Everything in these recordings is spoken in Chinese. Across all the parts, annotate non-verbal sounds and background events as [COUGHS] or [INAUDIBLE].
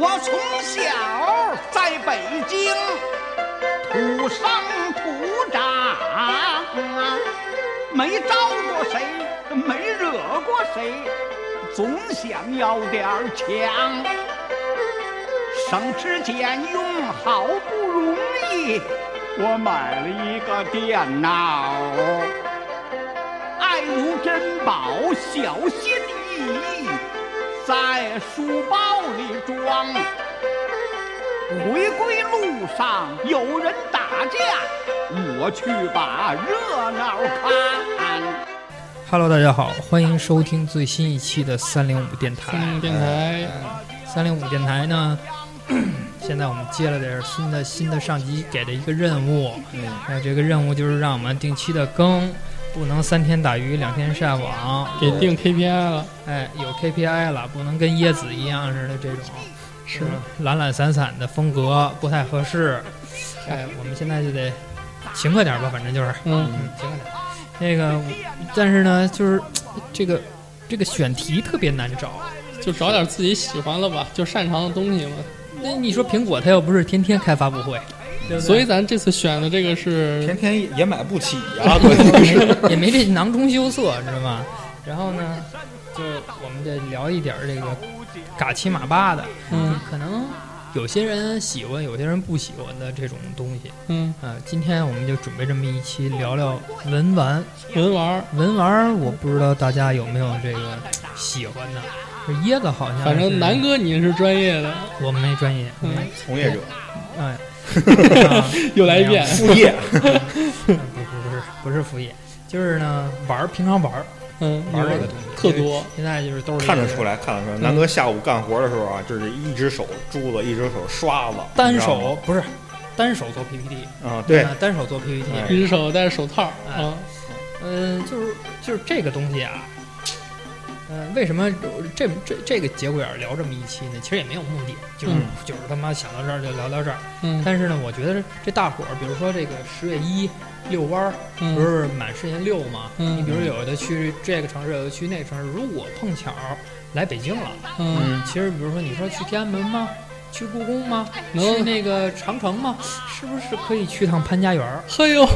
我从小在北京土生土长，没招过谁，没惹过谁，总想要点儿强。省吃俭用，好不容易，我买了一个电脑，爱如珍宝，小心，在书包里装。回归路上有人打架，我去把热闹看。Hello，大家好，欢迎收听最新一期的三零五电台。嗯，电台三零五电台呢，现在我们接了点新的新的上级给的一个任务，嗯哎，这个任务就是让我们定期的更，不能三天打鱼两天晒网，给定 KPI 了，哎有 KPI 了，不能跟椰子一样似的这种，是。嗯懒懒散散的风格不太合适，哎，我们现在就得勤快点吧，反正就是，嗯，嗯，勤快点。那个，但是呢，就是这个这个选题特别难找。就找点自己喜欢的吧，就擅长的东西嘛。那你说苹果它又不是天天开发布会，对对？所以咱这次选的这个是天天也买不起啊、关键是。也没这囊中羞涩，知道吗？然后呢，就我们得聊一点儿这个嘎七马八的，嗯可能有些人喜欢，有些人不喜欢的这种东西。嗯啊、今天我们就准备这么一期聊聊文玩。文玩儿，文玩儿，我不知道大家有没有这个喜欢的。这椰子好像反正是南哥你是专业的，我们没专业，嗯没从业者，哎，啊 [LAUGHS] 又来一遍，[LAUGHS] 副业，不不不是不是副业，就是呢玩儿，平常玩儿。嗯，玩儿这个东西。特多，现在就是都是看得出来，看得出来。南哥下午干活的时候啊，就是一只手珠子，一只手刷子，单手不是单手做 PPT，啊，对，啊单手做 PPT，哎。一只手戴着手套。哎。啊，嗯，就是就是这个东西啊，嗯，为什么这这这个节骨眼儿聊这么一期呢？其实也没有目的，就是、嗯就是他妈想到这儿就聊到这儿。嗯但是呢，我觉得这大伙儿，比如说这个十月一遛弯儿，不嗯是满世界遛嘛？嗯你比如有的去这个城市，有的去那个城市，如果碰巧来北京了，嗯，其实比如说你说去天安门吗？去故宫吗？去，那个长城吗？是不是可以去趟潘家园儿？嘿呦，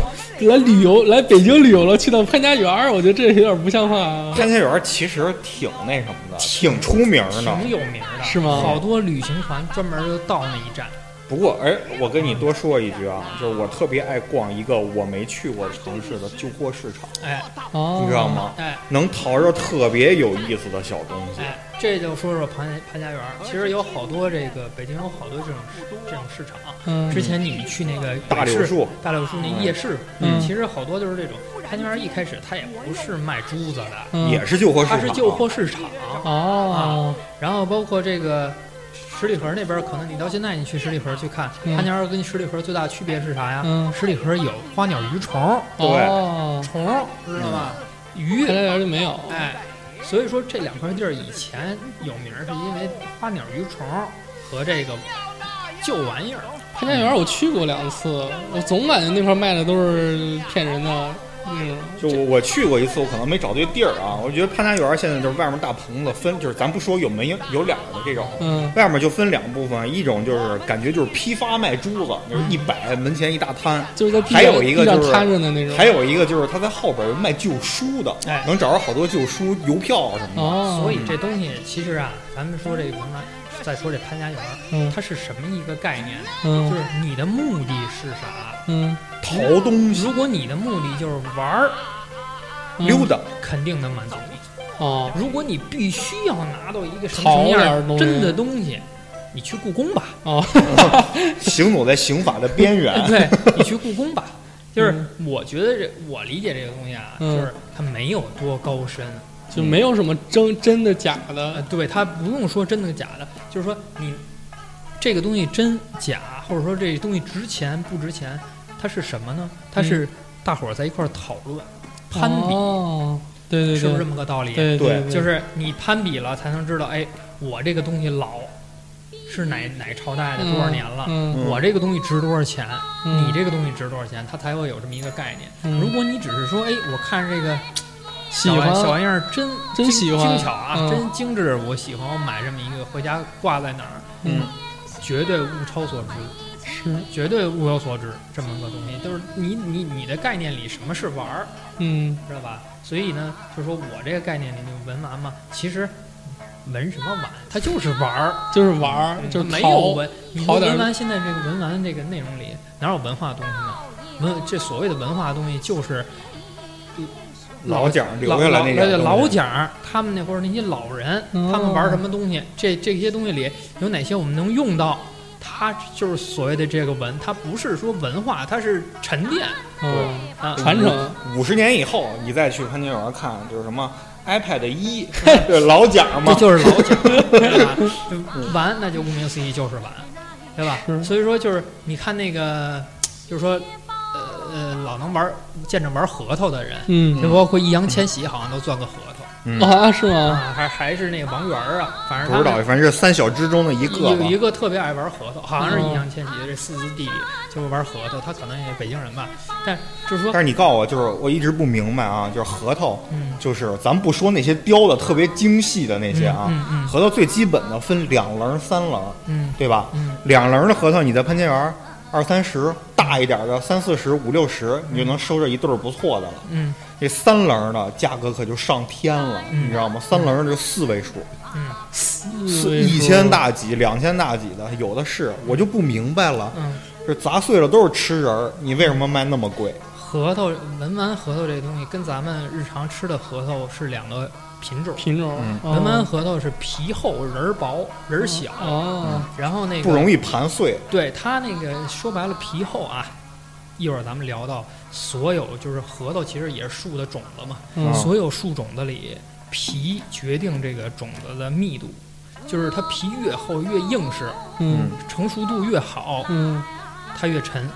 来旅游来北京旅游了，去趟潘家园儿，我觉得这有点不像话啊，潘家园其实挺那什么的，挺出名的。挺有名的，是吗好多旅行团专门就到那一站。不过，哎，我跟你多说一句啊，就是我特别爱逛一个我没去过城市的旧货市场，哎哦，你知道？吗？哎能淘着特别有意思的小东西。哎，这就说说潘潘家园。其实有好多这个北京有好多这种这种市场。嗯，之前你们去那个大柳树，大柳树那夜市，嗯其实好多就是这种潘家园一开始它也不是卖珠子的，嗯也是旧货市场，它是旧货市场。哦，然后包括这个十里河那边，可能你到现在你去十里河去看，嗯。潘家园跟十里河最大区别是啥呀？嗯，十里河有花鸟鱼虫，对。哦，虫知道吧？鱼。潘，家园就没有，哎，所以说这两块地儿以前有名，是因为花鸟鱼虫和这个旧玩意儿。潘家园我去过两次，我总感觉那块卖的都是骗人的那种。就我我去过一次，我可能没找对地儿啊。我觉得潘家园现在就是外面大棚子分，就是咱不说有门有有两个的这种，嗯外面就分两部分，一种就是感觉就是批发卖珠子，就是一摆门前一大摊，就是在地还有一个就是摊着的那种。还有一个就是他在后边有卖旧书的，哎能找着好多旧书、邮票啊什么的。哦，所以这东西其实啊，咱们说这个平台，再说这潘家园它是什么一个概念？就嗯是你的目的是啥？嗯淘东西、如果你的目的就是玩儿，嗯溜达，肯定能满足你。哦，如果你必须要拿到一个什么什么样点儿东西真的东西，你去故宫吧。哦，[LAUGHS] 行走在刑法的边缘。[LAUGHS] 对，你去故宫吧。就是嗯我觉得这我理解这个东西啊，嗯就是它没有多高深。就没有什么真真的假呃，的。对，它不用说真的假的，就是说你这个东西真假，或者说这东西值钱不值钱，它是什么呢？它是大伙儿在一块儿讨论、攀比，哦，对对对，是不是这么个道理？对对对，就是你攀比了，才能知道，哎，我这个东西老是哪哪朝代的多少年了，嗯，我这个东西值多少钱，嗯你这个东西值多少钱，它才会有这么一个概念。嗯如果你只是说，哎，我看这个小喜欢玩小玩意儿真真喜欢精巧啊，嗯真精致，我喜欢，我买这么一个回家挂在哪儿，嗯绝对物超所值。是绝对物有所值，这么个东西，就是你你你的概念里什么是玩儿，嗯知道吧？所以呢，就是说我这个概念里那个文玩嘛，其实文什么玩，它就是玩儿，就是玩儿，就是没有文。你说文玩现在这个文玩这个内容里哪有文化的东西呢？文这所谓的文化的东西就是老蒋留老下来那老点老蒋他们那会儿那些老人，哦他们玩什么东西？这这些东西里有哪些我们能用到？它就是所谓的这个文，它不是说文化，它是沉淀嗯，啊，传承。五十年以后，你再去潘家园看，就是什么 iPad 一，[LAUGHS] 对老蒋这嘛，就是老蒋，对吧？[LAUGHS] 玩，那就顾名思义就是玩，对吧？所以说就是你看那个，就是说，老能玩见着玩核桃的人，嗯。就包括易烊千玺，好像都钻个核桃。嗯，啊，是吗？啊，还还是那个王源儿啊，反正不知道，反正是三小之中的一个有一。个特别爱玩核桃，好像是易哦烊千玺的这四字弟弟，就是玩核桃，他可能也是北京人吧，但就是说，但是你告诉我，就是我一直不明白啊，就是核桃，嗯，就是咱不说那些雕的特别精细的那些啊，嗯嗯核桃最基本的分两棱、三棱，嗯。对吧？嗯。两棱的核桃你在潘家园二三十，大一点的三四十、五六十，你就能收着一对儿不错的了。嗯这三棱的价格可就上天了，嗯你知道吗？三棱就四位数，嗯四四一千大几、两千大几的有的是，我就不明白了。嗯，这砸碎了都是吃人儿，你为什么卖那么贵？核桃文玩核桃这东西跟咱们日常吃的核桃是两个品种。品种。文玩核桃是皮厚仁儿薄仁儿小，哦，然后那个不容易盘碎。对它那个说白了皮厚啊，一会儿咱们聊到所有就是核桃其实也是树的种子嘛，嗯。所有树种子里皮决定这个种子的密度，就是它皮越厚越硬实，嗯。成熟度越好，嗯。它越沉，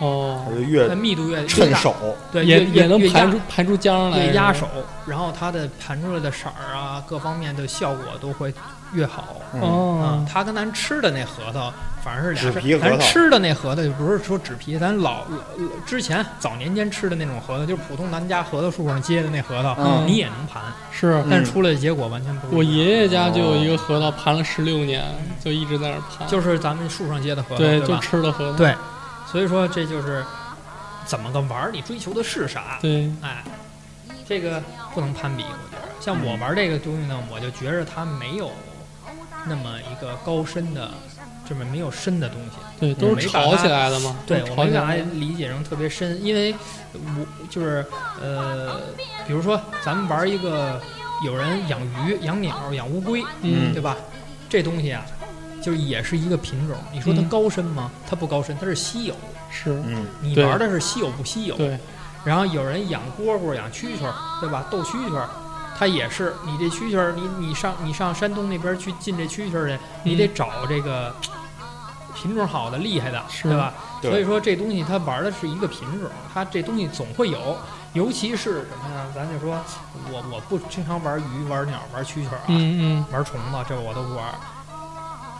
哦它，就越它密度越趁手。对，也也能盘出盘出浆来，越压手，然后它的盘出来的色儿啊，各方面的效果都会越好。哦，，它跟咱吃的那核桃反而是俩事儿纸皮核桃咱吃的那核桃就不是说纸皮，咱老老之前早年间吃的那种核桃，就是普通咱家核桃树上结的那核桃，嗯你也能盘，是但是出来的结果完全不一样。我爷爷家就有一个核桃，盘了十六年，就一直在那盘，就是咱们树上结的核桃，对，就？吃的核桃，对，所以说这就是怎么个玩儿，你追求的是啥？对，哎，这个不能攀比，我觉得。像我玩这个东西呢，我就觉着它没有那么一个高深的，这么没有深的东西。对，都是炒起来的嘛，对，我没把它理解成特别深，因为我就是呃，比如说咱们玩一个，有人养鱼、养鸟、养乌龟，嗯对吧？这东西啊，就是也是一个品种。你说它嗯高深吗？它不高深，它是稀有。是，嗯，你玩的是稀有不稀有？对，然后有人养蝈蝈、养蛐蛐，对吧？斗蛐蛐，它也是你这蛐蛐，你你上你上山东那边去进这蛐蛐去，你得找这个品种好的、厉害的，对吧？对所以说这东西它玩的是一个品种，它这东西总会有，尤其是什么呀？咱就说我我不经常玩鱼、玩鸟、玩蛐蛐儿啊，嗯玩虫子这我都不玩，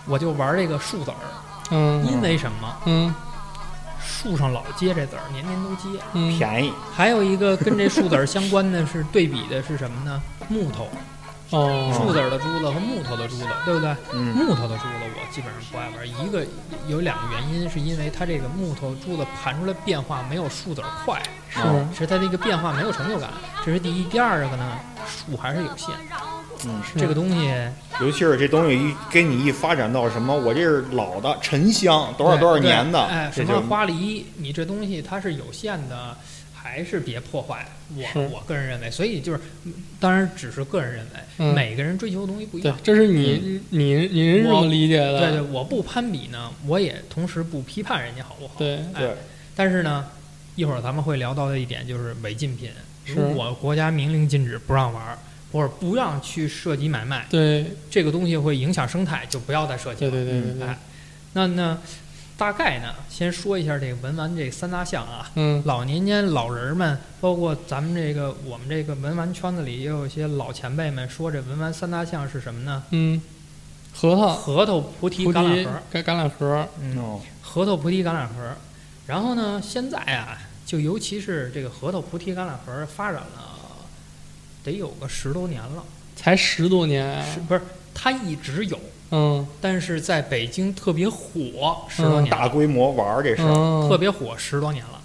我就玩这个树籽儿，嗯嗯，因为什么？嗯树上老结这籽儿，年年都结。嗯，便宜。还有一个跟这树籽儿相关的是对比的是什么呢？木头，哦，树籽儿的珠子和木头的珠子，对不对？嗯，木头的珠子我基本上不爱玩，一个有两个原因，是因为它这个木头珠子盘出来变化没有树籽儿快，是，是它这个变化没有成就感，这是第一。第二个呢，树还是有限，嗯，是。这个东西尤其是这东西一给你一发展到什么，我这是老的沉香，多少多少年的，哎，什么花梨，你这东西它是有限的，还是别破坏。我我个人认为，所以就是，嗯当然只是个人认为，嗯每个人追求的东西不一样，。这是你你您是这么理解的，对对，我不攀比呢，我也同时不批判人家好不好。对哎对，但是呢，一会儿咱们会聊到的一点就是违禁品，是如果国家明令禁止不让玩儿，或者不让去涉及买卖，对这个东西会影响生态，就不要再涉及对了。对对对对哎，那那大概呢，先说一下这个文玩这三大项啊。嗯老年间老人们，包括咱们这个我们这个文玩圈子里，也有一些老前辈们说，这文玩三大项是什么呢？嗯，核桃、核桃、菩提、橄榄提核。、橄橄榄核，嗯，哦，核桃、菩提、橄榄核。然后呢，现在啊，就尤其是这个核桃、菩提、橄榄核发展了得有个十多年了，才十多年啊，是不是？它一直有，嗯但是在北京特别火十多年了，大规模玩儿这事儿，嗯，特别火十多年了。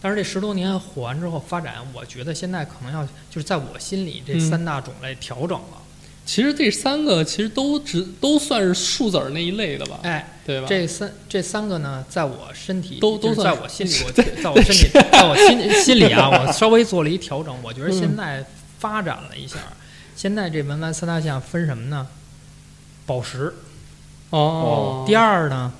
但是这十多年火完之后发展，我觉得现在可能要就是在我心里这嗯三大种类调整了。其实这三个其实都只都算是数字儿那一类的吧，哎，对吧？这三这三个呢，在我身体都都算在我心里，我在我身体，[LAUGHS] 在我心心里啊，我稍微做了一调整。我觉得嗯现在发展了一下，现在这文玩三大项分什么呢？宝石。哦，第二呢，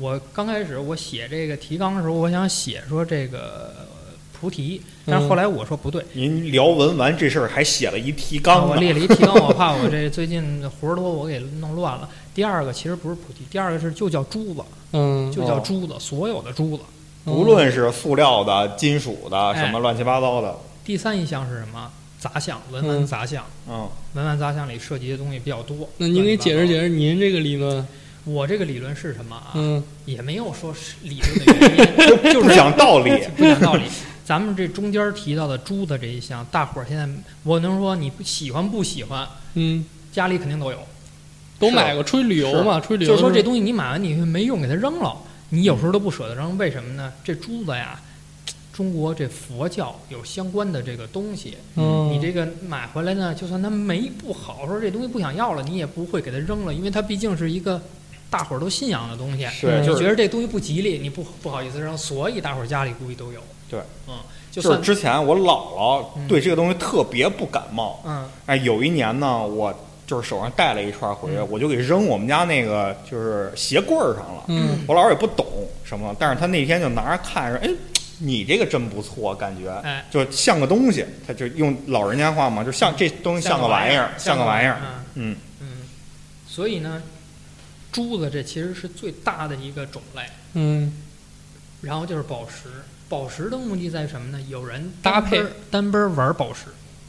我刚开始我写这个提纲的时候，我想写说这个菩提，但是后来我说不对，您聊文玩这事儿还写了一提啊纲呢，我列了一提纲，我怕我这最近活儿多，我给弄乱了。第二个其实不是菩提，第二个是就叫珠子，嗯，就叫哦珠子，所有的珠子。无论是塑料的、金属的，哎什么乱七八糟的，第三一项是什么？杂项，文玩嗯杂项。嗯，文玩杂项里涉及的东西比较多。那您给解释释。解释您这个理论，我这个理论是什么啊？嗯也没有说是理论的原因，[LAUGHS] 就是讲道理，[LAUGHS] 不讲道理。咱们这中间提到的珠子这一项，大伙儿现在我能说你喜欢不喜欢，嗯，家里肯定都有。都买过，出去旅游嘛，出去旅游就是说这，东西你买完你没用，给它扔了，你有时候都不舍得扔，为什么呢？这珠子呀，中国这佛教有相关的这个东西，嗯，你这个买回来呢，就算它没不好，说这东西不想要了，你也不会给它扔了，因为它毕竟是一个大伙儿都信仰的东西。是就是觉得这东西不吉利，你不不好意思扔，所以大伙儿家里估计都有。对，嗯，就就是之前我姥姥嗯对这个东西特别不感冒，嗯哎，有一年呢，我就是手上带了一串回来，嗯我就给扔我们家那个就是鞋柜儿上了。嗯我姥姥也不懂什么，但是他那天就拿着看说，哎，你这个真不错，感觉。哎，就像个东西，他就用老人家话嘛，就像这东西像个玩意儿，像个玩意儿，嗯。嗯。嗯，所以呢，珠子这其实是最大的一个种类，嗯。然后就是宝石。宝石的目的在什么呢？有人搭配单奔儿单奔儿玩宝石，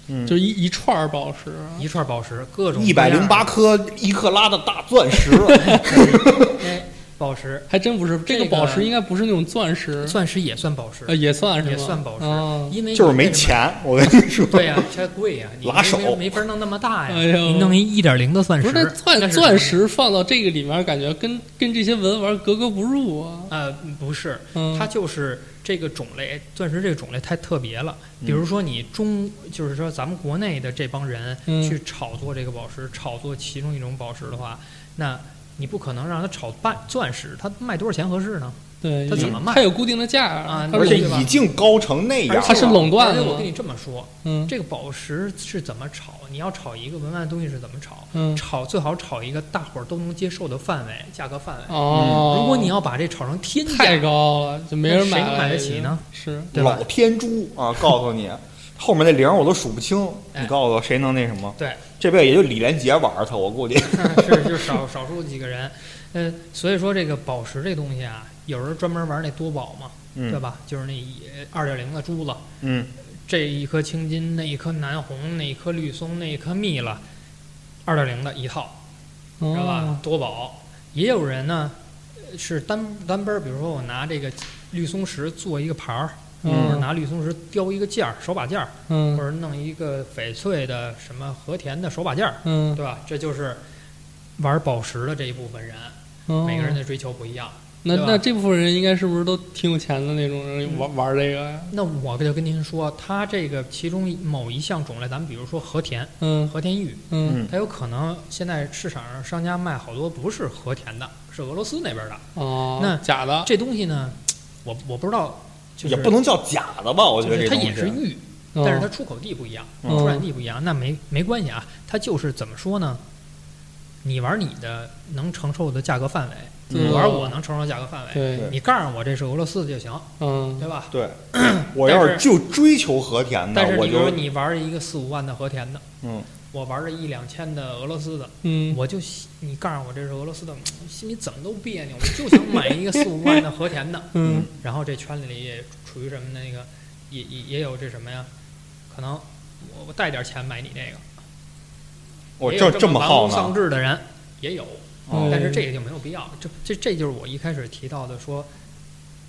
嗯，就一一串宝石，一串宝石，各种一百零八颗一克拉的大钻石，[LAUGHS] [LAUGHS] 哎，宝石，还真不是这这个个宝石，应该不是那种钻石，钻石也算宝石呃，，也算是也算宝石哦因为就是没。钱。我跟你说，对呀、太贵呀、你没拉手没没法弄那么大呀。哎呦你弄一一点零的钻石，不是钻是钻石放到这个里面，感觉跟跟这些文玩格格不入啊。呃，不是，嗯，它就是这个种类，钻石这个种类太特别了。嗯比如说你中，就是说咱们国内的这帮人嗯去炒作这个宝石，炒作其中一种宝石的话，那你不可能让他炒半钻石，他卖多少钱合适呢？对，它怎么卖他有固定的价啊而且已经高成那样了，而且它是垄断的吗而且我跟你这么说，嗯这个宝石是怎么炒？你要炒一个文玩东西是怎么炒？嗯炒最好炒一个大伙儿都能接受的范围，价格范围。哦，如果你要把这炒成天价，太高了，就没人买谁能买得起呢？是，对老？天珠啊！告诉你，[LAUGHS] 后面那零我都数不清，哎你告诉我谁能那什么？对，这辈子也就李连杰玩它，我估计。[LAUGHS] 是就少少数几个人，嗯，所以说这个宝石这东西啊，有人专门玩那多宝嘛，对嗯吧？就是那二点零的珠子，嗯，这一颗青金，那一颗南红，那一颗绿松，那一颗蜜了，二点零的一套，知道吧哦？多宝，也有人呢呃是单单杯儿，比如说我拿这个绿松石做一个牌儿，嗯拿绿松石雕一个件儿，手把件儿，或嗯者弄一个翡翠的什么和田的手把件儿，嗯，对吧？这就是玩宝石的这一部分人，哦每个人的追求不一样。那那这部分人应该是不是都挺有钱的那种人嗯玩玩这个呀？那我就跟您说，它这个其中某一项种类，咱们比如说和田、嗯和田玉，嗯嗯它有可能现在市场上商家卖好多不是和田的，是俄罗斯那边的。哦，那假的，这东西呢，我我不知道，就是也不能叫假的吧？我觉得它得这东西也是玉，哦但是它出口地不一样，嗯出产地不一样，那没没关系啊。它就是怎么说呢？你玩你的能承受的价格范围，嗯我玩我能承受的价格范围。对，你告诉我这是俄罗斯的就行，嗯对吧？对。我要是就追求和田的但是，我你比如说你玩一个四五万的和田的，嗯，我玩着一两千的俄罗斯的，嗯，我就喜你告诉我这是俄罗斯的，[TSK] 心里怎么都别扭，我就想买一个四五万的和田的。嗯然后这圈子里也处于什么那个，也也也有这什么呀？可能我我带点钱买你这个，我这这玩物么好呢？丧志的人也有，嗯但是这个就没有必要。这这这就是我一开始提到的说，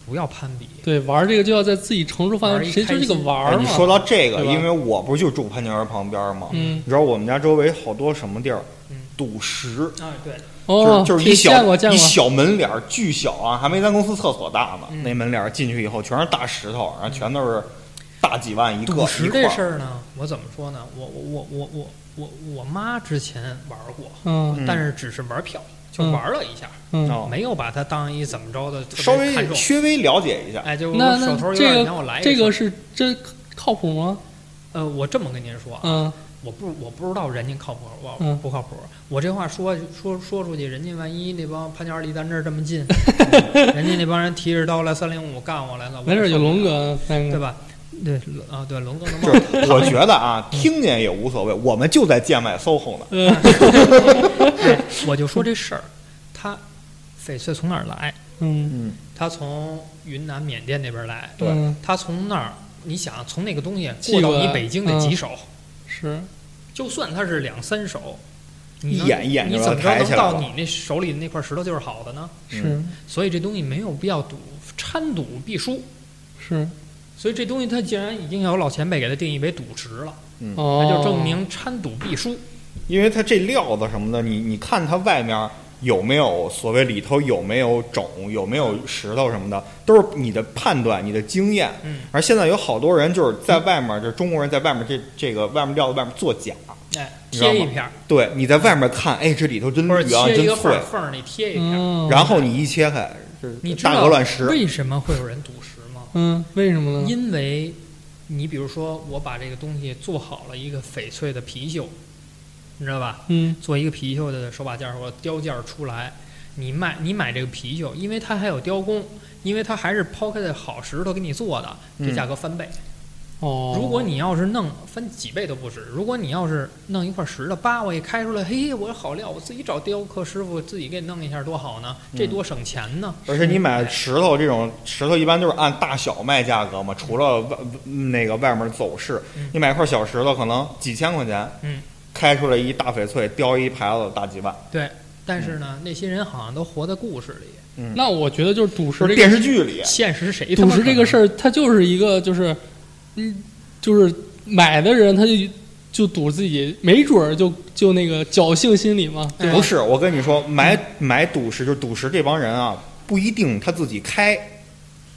不要攀比。对，玩这个就要在自己承受范围，谁就这个玩儿你说到这个，因为我不就住潘家园旁边吗？嗯你知道我们家周围好多什么地儿嗯？赌石，啊，对，哦，就是就是一见小一过见过，小门脸儿，巨小啊，还没咱公司厕所大呢。嗯那门脸儿进去以后全是大石头，然后全都是大几万一个赌石。这事儿呢，我怎么说呢？我我我我我我我妈之前玩过，嗯嗯但是只是玩票，就嗯玩了一下，嗯，哦没有把它当一怎么着的稍看重。微稍微了解一下，哎，就我那手头有那这个点钱，我来一这个是真靠谱吗？呃，我这么跟您说啊，嗯我不我不知道人家靠谱不嗯不靠谱。我这话说说说出去，人家万一那帮潘家离咱这儿这么近，[LAUGHS] 人家那帮人提着刀来三零五干我来了，我没事，有受不了龙哥，对吧？对啊，对龙哥能就是我觉得啊，听见也无所谓，我们就在建外 SOHO 呢。[LAUGHS] 我就说这事儿，他翡翠从哪儿来？嗯嗯，他从云南、缅甸那边来，对嗯他从那儿，你想从那个东西寄过到你北京得几嗯手？是，就算他是两三手，一眼一眼你怎么着能到你那手里的那块石头就是好的呢？是所以这东西没有必要赌，掺赌必输。是所以这东西它既然已经有老前辈给它定义为赌石了，嗯，那就证明掺赌必输。因为它这料子什么的，你你看它外面有没有所谓里头有没有种，有没有石头什么的，都是你的判断、你的经验。嗯，而现在有好多人就是在外面，就是中国人在外面这这个外面料子外面作假。哎，贴一片儿，对，你在外面看，哎，这里头真或者绿啊，真切一个缝儿，脆。缝儿里贴一片。嗯，然后你一切开，就是大你知道鹅卵石。为什么会有人赌石吗？嗯，为什么呢？因为你比如说，我把这个东西做好了一个翡翠的貔貅，你知道吧？嗯做一个貔貅的手把件儿或者雕件儿出来，你卖你买这个貔貅，因为它还有雕工，因为它还是抛开的好石头给你做的，这嗯价格翻倍。哦，如果你要是弄翻几倍都不止，如果你要是弄一块石头，叭我一开出来，嘿，我好料，我自己找雕刻师傅自己给你弄一下多好呢，这嗯多省钱呢。而且你买石头这种石头，一般都是按大小卖价格嘛，除了外那个外面走势嗯，你买块小石头可能几千块钱，嗯，开出来一大翡翠，雕一牌子大几万，对，但是呢，那些人好像都活在故事里，那我觉得就是赌石这个电视剧里，现实谁赌石这个事儿，它就是一个就是，嗯，就是买的人他就就赌自己，没准儿就就那个侥幸心理嘛，对吧？不？是我跟你说，买买赌石就是赌石这帮人啊，不一定他自己开，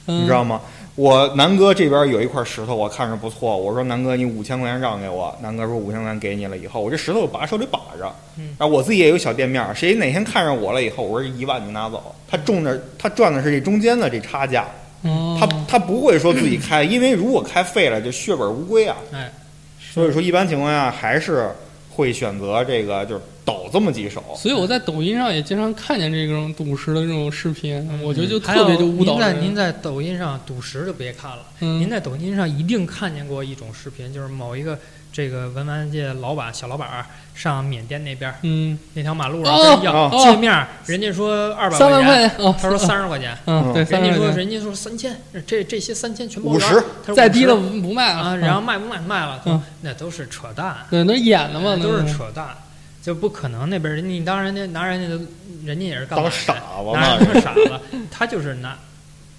嗯。你知道吗？我南哥这边有一块石头，我看着不错，我说南哥你五千块钱让给我，南哥说五千块钱给你了以后，我这石头我把手里把着，嗯。然后我自己也有小店面，谁哪天看上我了以后，我说一万你拿走，他中的他赚的是这中间的这差价，哦他他不会说自己开，因为如果开废了就血本无归啊，哎，所以说一般情况下还是会选择这个就是抖这么几手，所以我在抖音上也经常看见这种赌石的这种视频，我觉得就特别有就误导您在。您在抖音上赌石就别看了，嗯您在抖音上一定看见过一种视频，就是某一个这个文玩界老板小老板儿上缅甸那边儿嗯，那条马路上哦跟人要哦。界面儿，人家说二百三万，块钱哦，他说三十块钱，嗯，对，三人家说人家说三千，这这些三千全包五十。再低了不卖了。啊，然后卖不卖卖了，嗯。那都是扯淡，对，那演的嘛，都是扯淡，就不可能那边人你当人家拿人家的，人家也是当傻子拿人家 [LAUGHS] 傻子，他就是拿，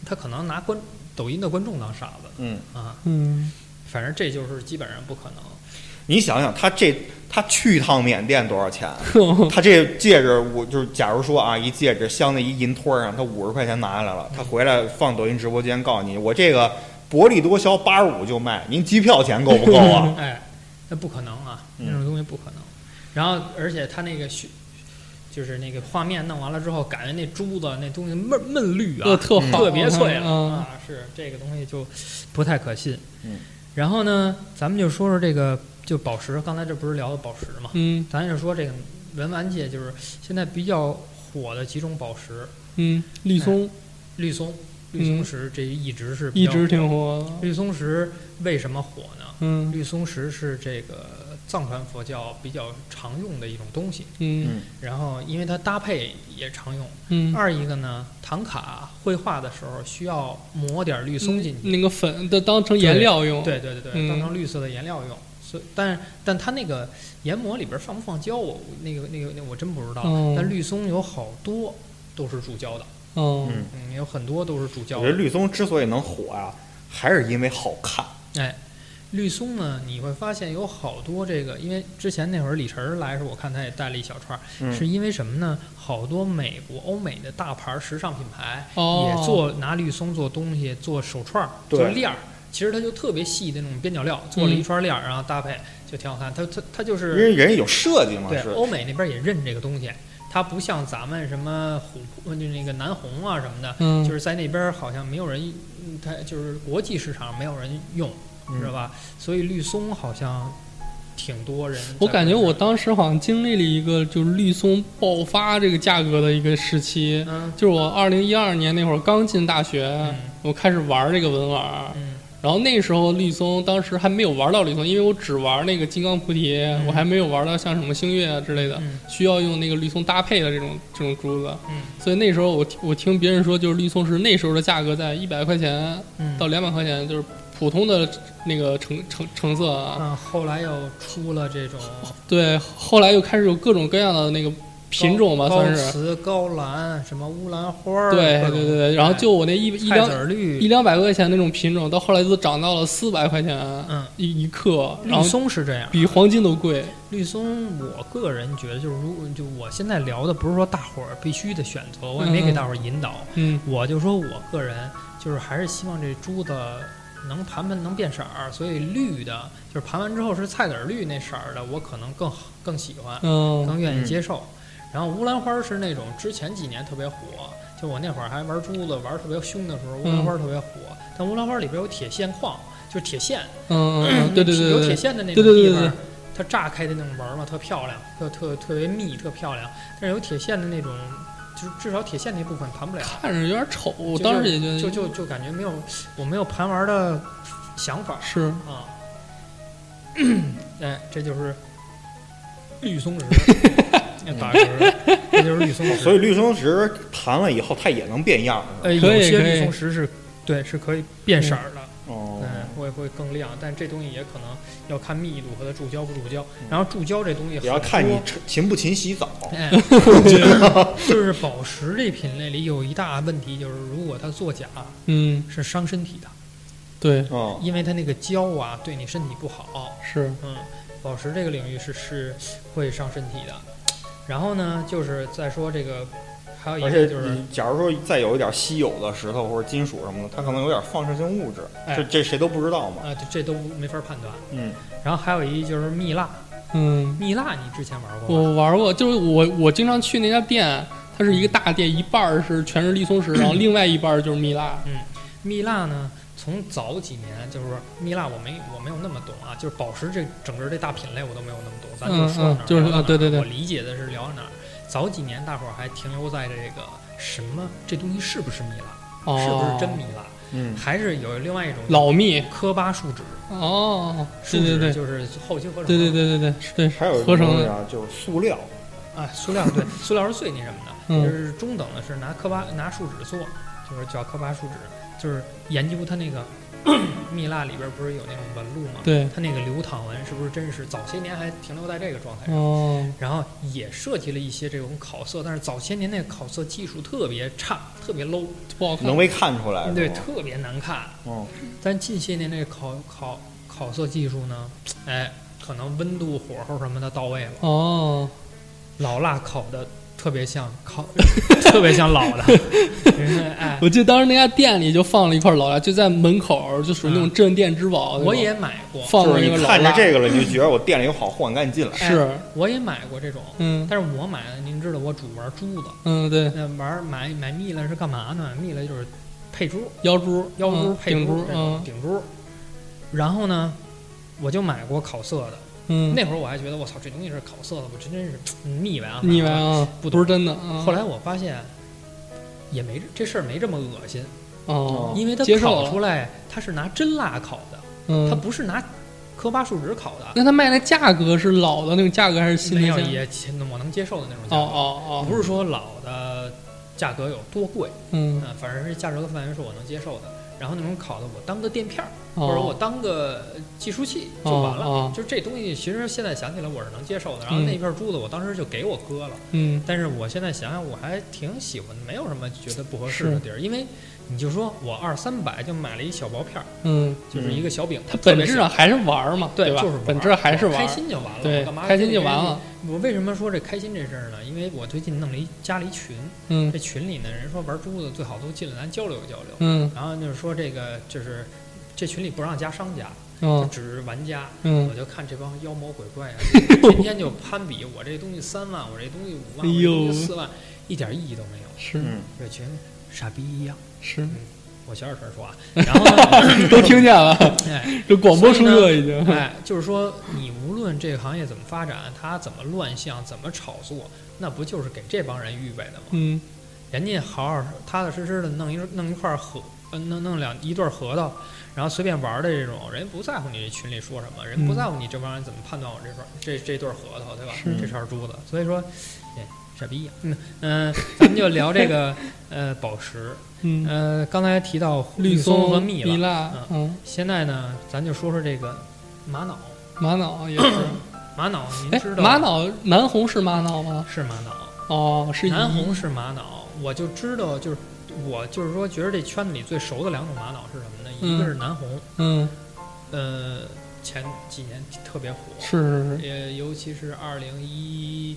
他可能拿观抖音的观众当傻子嗯。啊，嗯，反正这就是基本上不可能。你想想，他这他去一趟缅甸多少钱？[LAUGHS] 他这戒指，我就是假如说啊，一戒指镶在一银托上，他五十块钱拿下来了，他回来放抖音直播间，告诉你我这个薄利多销，八十五就卖，您机票钱够不够啊？[LAUGHS] 哎，那不可能啊，嗯那种东西不可能。然后，而且他那个虚，就是那个画面弄完了之后，感觉那珠子那东西闷闷绿啊，呃特好特别脆了、嗯啊，是这个东西就不太可信。嗯，然后呢，咱们就说说这个，就宝石，刚才这不是聊的宝石嘛，嗯。咱就说这个文玩界就是现在比较火的几种宝石，嗯，绿松。绿松，绿松石这一直是一直挺火绿松石为什么火呢？嗯。绿松石是这个藏传佛教比较常用的一种东西，嗯。然后因为它搭配也常用。嗯，二一个呢，唐卡绘画的时候需要抹点绿松进去，那个粉的当成颜料用，对对对对，嗯。当成绿色的颜料用。所以，但但它那个研磨里边放不放胶，我那个那个那我真不知道。哦但绿松有好多都是注胶的，嗯嗯嗯，有很多都是注胶我觉得绿松之所以能火啊，还是因为好看。哎，绿松呢，你会发现有好多这个，因为之前那会儿李晨儿来时候，我看他也带了一小串儿，嗯是因为什么呢？好多美国、欧美的大牌儿时尚品牌、哦也做拿绿松做东西，做手串儿、对做链儿。其实它就特别细的那种边角料，做了一嗯串链儿，然后搭配就挺好看。它它它就是因为人家有设计嘛，对欧美那边也认这个东西，它不像咱们什么琥珀就那个南红啊什么的，嗯，就是在那边好像没有人，嗯它就是国际市场没有人用，嗯。知道吧？所以绿松好像挺多人。我感觉我当时好像经历了一个就是绿松爆发这个价格的一个时期，嗯。就是我二零一二年那会儿刚进大学，嗯。我开始玩这个文玩，嗯然后那时候绿松当时还没有玩到绿松，因为我只玩那个金刚菩提，嗯我还没有玩到像什么星月啊之类的，嗯。需要用那个绿松搭配的这种这种珠子，嗯。所以那时候我我听别人说，就是绿松是那时候的价格在一百块钱嗯。到两百块钱，就是普通的那个成成成色啊。啊，后来又出了这种。对，后来又开始有各种各样的那个品种吧，高算是。瓷、高蓝、什么乌兰花儿，对对对对，然后就我那一一两一两百块钱那种品种，到后来都涨到了四百块钱嗯，一一克，然绿后松是这样，比黄金都贵。绿松，我个人觉得就是，如果就我现在聊的不是说大伙儿必须的选择，我也没给大伙儿引导，嗯我就说我个人就是还是希望这珠子能盘盘能变色儿，所以绿的就是盘完之后是菜籽儿绿那色儿的，我可能更更喜欢，嗯更愿意嗯接受。然后乌兰花是那种之前几年特别火，就我那会儿还玩珠子玩特别凶的时候，乌兰花特别火。但乌兰花里边有铁线矿，就是铁线，嗯嗯，对对对有铁线的那种地方，对对对它炸开的那种纹嘛，特漂亮，特特特别密，特漂亮。但是有铁线的那种，就是至少铁线那部分盘不了，看着有点丑，我就当时也觉得就就就感觉没有我没有盘玩的想法是啊。[COUGHS] 哎，这就是绿松石，那 [LAUGHS] 打嗝，这就是绿松石。所以绿松石盘了以后，它也能变样，呃，有些绿松石是对是可以变色儿的。哦嗯，会会更亮，但这东西也可能要看密度和它注胶不注胶。然后注胶这东西也要看你勤不勤洗澡。[LAUGHS] 哎，就是宝石这品类里有一大问题，就是如果它作假嗯是伤身体的，对哦，因为它那个胶啊对你身体不好。是嗯，宝石这个领域是是会伤身体的。然后呢，就是再说这个，还有一而且个就是假如说再有一点稀有的石头或者金属什么的，它可能有点放射性物质，哎这这谁都不知道嘛。啊，这这都没法判断。嗯，然后还有一就是蜜蜡，嗯，蜜蜡你之前玩过吗？我玩过，就是我我经常去那家店，它是一个大店，一半儿是全是绿松石，[CLEARS THROAT] 然后另外一半儿就是蜜蜡。嗯蜜蜡呢，从早几年就是蜜蜡，我没我没有那么懂啊，就是宝石这整个这大品类我都没有那么懂，咱就嗯说到哪儿嗯就是啊对对对。我理解的是聊到哪儿。早几年大伙儿还停留在这个什么这东西是不是蜜蜡，哦，是不是真蜜蜡，嗯，还是有另外一种老蜜？科巴树脂，哦，树对对对脂就是后期合成，对对对对对对，还有合成的。啊，就是塑料。啊，塑料对，[LAUGHS] 塑料是最那什么的，嗯。就是中等的是拿科巴拿树脂做，就是叫科巴树脂，就是研究它那个 [COUGHS] 蜜蜡里边不是有那种纹路吗？对它那个流淌纹是不是真实？早些年还停留在这个状态上，哦，然后也设计了一些这种烤色，但是早些年那个烤色技术特别差，特别 low，不好看。能被看出来，对，特别难看。哦，但近些年那个烤烤烤色技术呢，哎，可能温度、火候什么的到位了。哦，老蜡烤的特别像烤，[LAUGHS] 特别像老的，[LAUGHS] 哎，我记得当时那家店里就放了一块老蜡，就在门口，就属于那种镇店之宝。我也买过，放了就是你看着这个了，你就觉得我店里有好货，你赶紧进来。是，我也买过这种，嗯。但是我买的，您知道我主玩珠子，嗯，对，那玩买买蜜了是干嘛呢？蜜了就是配珠，腰珠、腰珠嗯配珠嗯。顶珠，然后呢，我就买过烤色的，嗯，那会儿我还觉得我操这东西是烤色的，我真真是嗯腻歪啊，腻歪啊，不懂。不是真的啊。后来我发现，也没这事儿没这么恶心，哦，因为它烤出来它是拿真蜡烤的，它嗯，不是拿科巴树脂烤的，那他卖的价格是老的那种价格还是新的没有价？也我能接受的那种价哦格，哦哦，不是说老的价格有多贵，嗯。嗯，反正是价格范围是我能接受的。然后那种烤的，我当个垫片儿，哦或者我当个计数器就完了。哦哦就是这东西，其实现在想起来我是能接受的。然后嗯那片珠子，我当时就给我哥了。嗯但是我现在想想，我还挺喜欢的，没有什么觉得不合适的地儿。因为你就说我二三百就买了一小薄片儿，嗯，就是一个小饼，它本质上还是玩儿嘛，吧？对就是玩本质还是玩开，心就完了。对我干嘛，开心就完了。我为什么说这开心这事儿呢？因为我最近弄了一加了一群，嗯这群里呢人说玩珠子最好都进来咱交流交流。嗯然后就是说这个就是这群里不让加商家，只是玩家。我嗯，就看这帮妖魔鬼怪啊，天天就攀比，我这东西三万，我这东西五万，我这东西四万，一点意义都没有。是嗯，这群傻逼一样。是，我小点声说啊，[LAUGHS] 然后，[LAUGHS] 都听见了，哎这广播出去已经。哎，就是说你无论这个行业怎么发展，它怎么乱象，怎么炒作，那不就是给这帮人预备的吗？嗯人家好好踏踏实实的弄一弄一块核，呃，弄弄两一对核桃，然后随便玩的这种，人家不在乎你这群里说什么，人不嗯在乎你这帮人怎么判断我这串这这对核桃，对吧？是这串珠子，所以说，哎，傻逼呀。嗯嗯、咱们就聊这个呃宝石，嗯，呃，刚才提到绿松和蜜蜜蜡，嗯，现在呢，咱就说说这个玛瑙，玛瑙也是。玛瑙，您哎知，道玛瑙南红是玛瑙吗？是玛瑙。哦，是南红是玛瑙，我就知道，就是我就是说，觉得这圈子里最熟的两种玛瑙是什么呢？一个嗯是南红，嗯，呃，前几年特别火，是是也尤其是二零一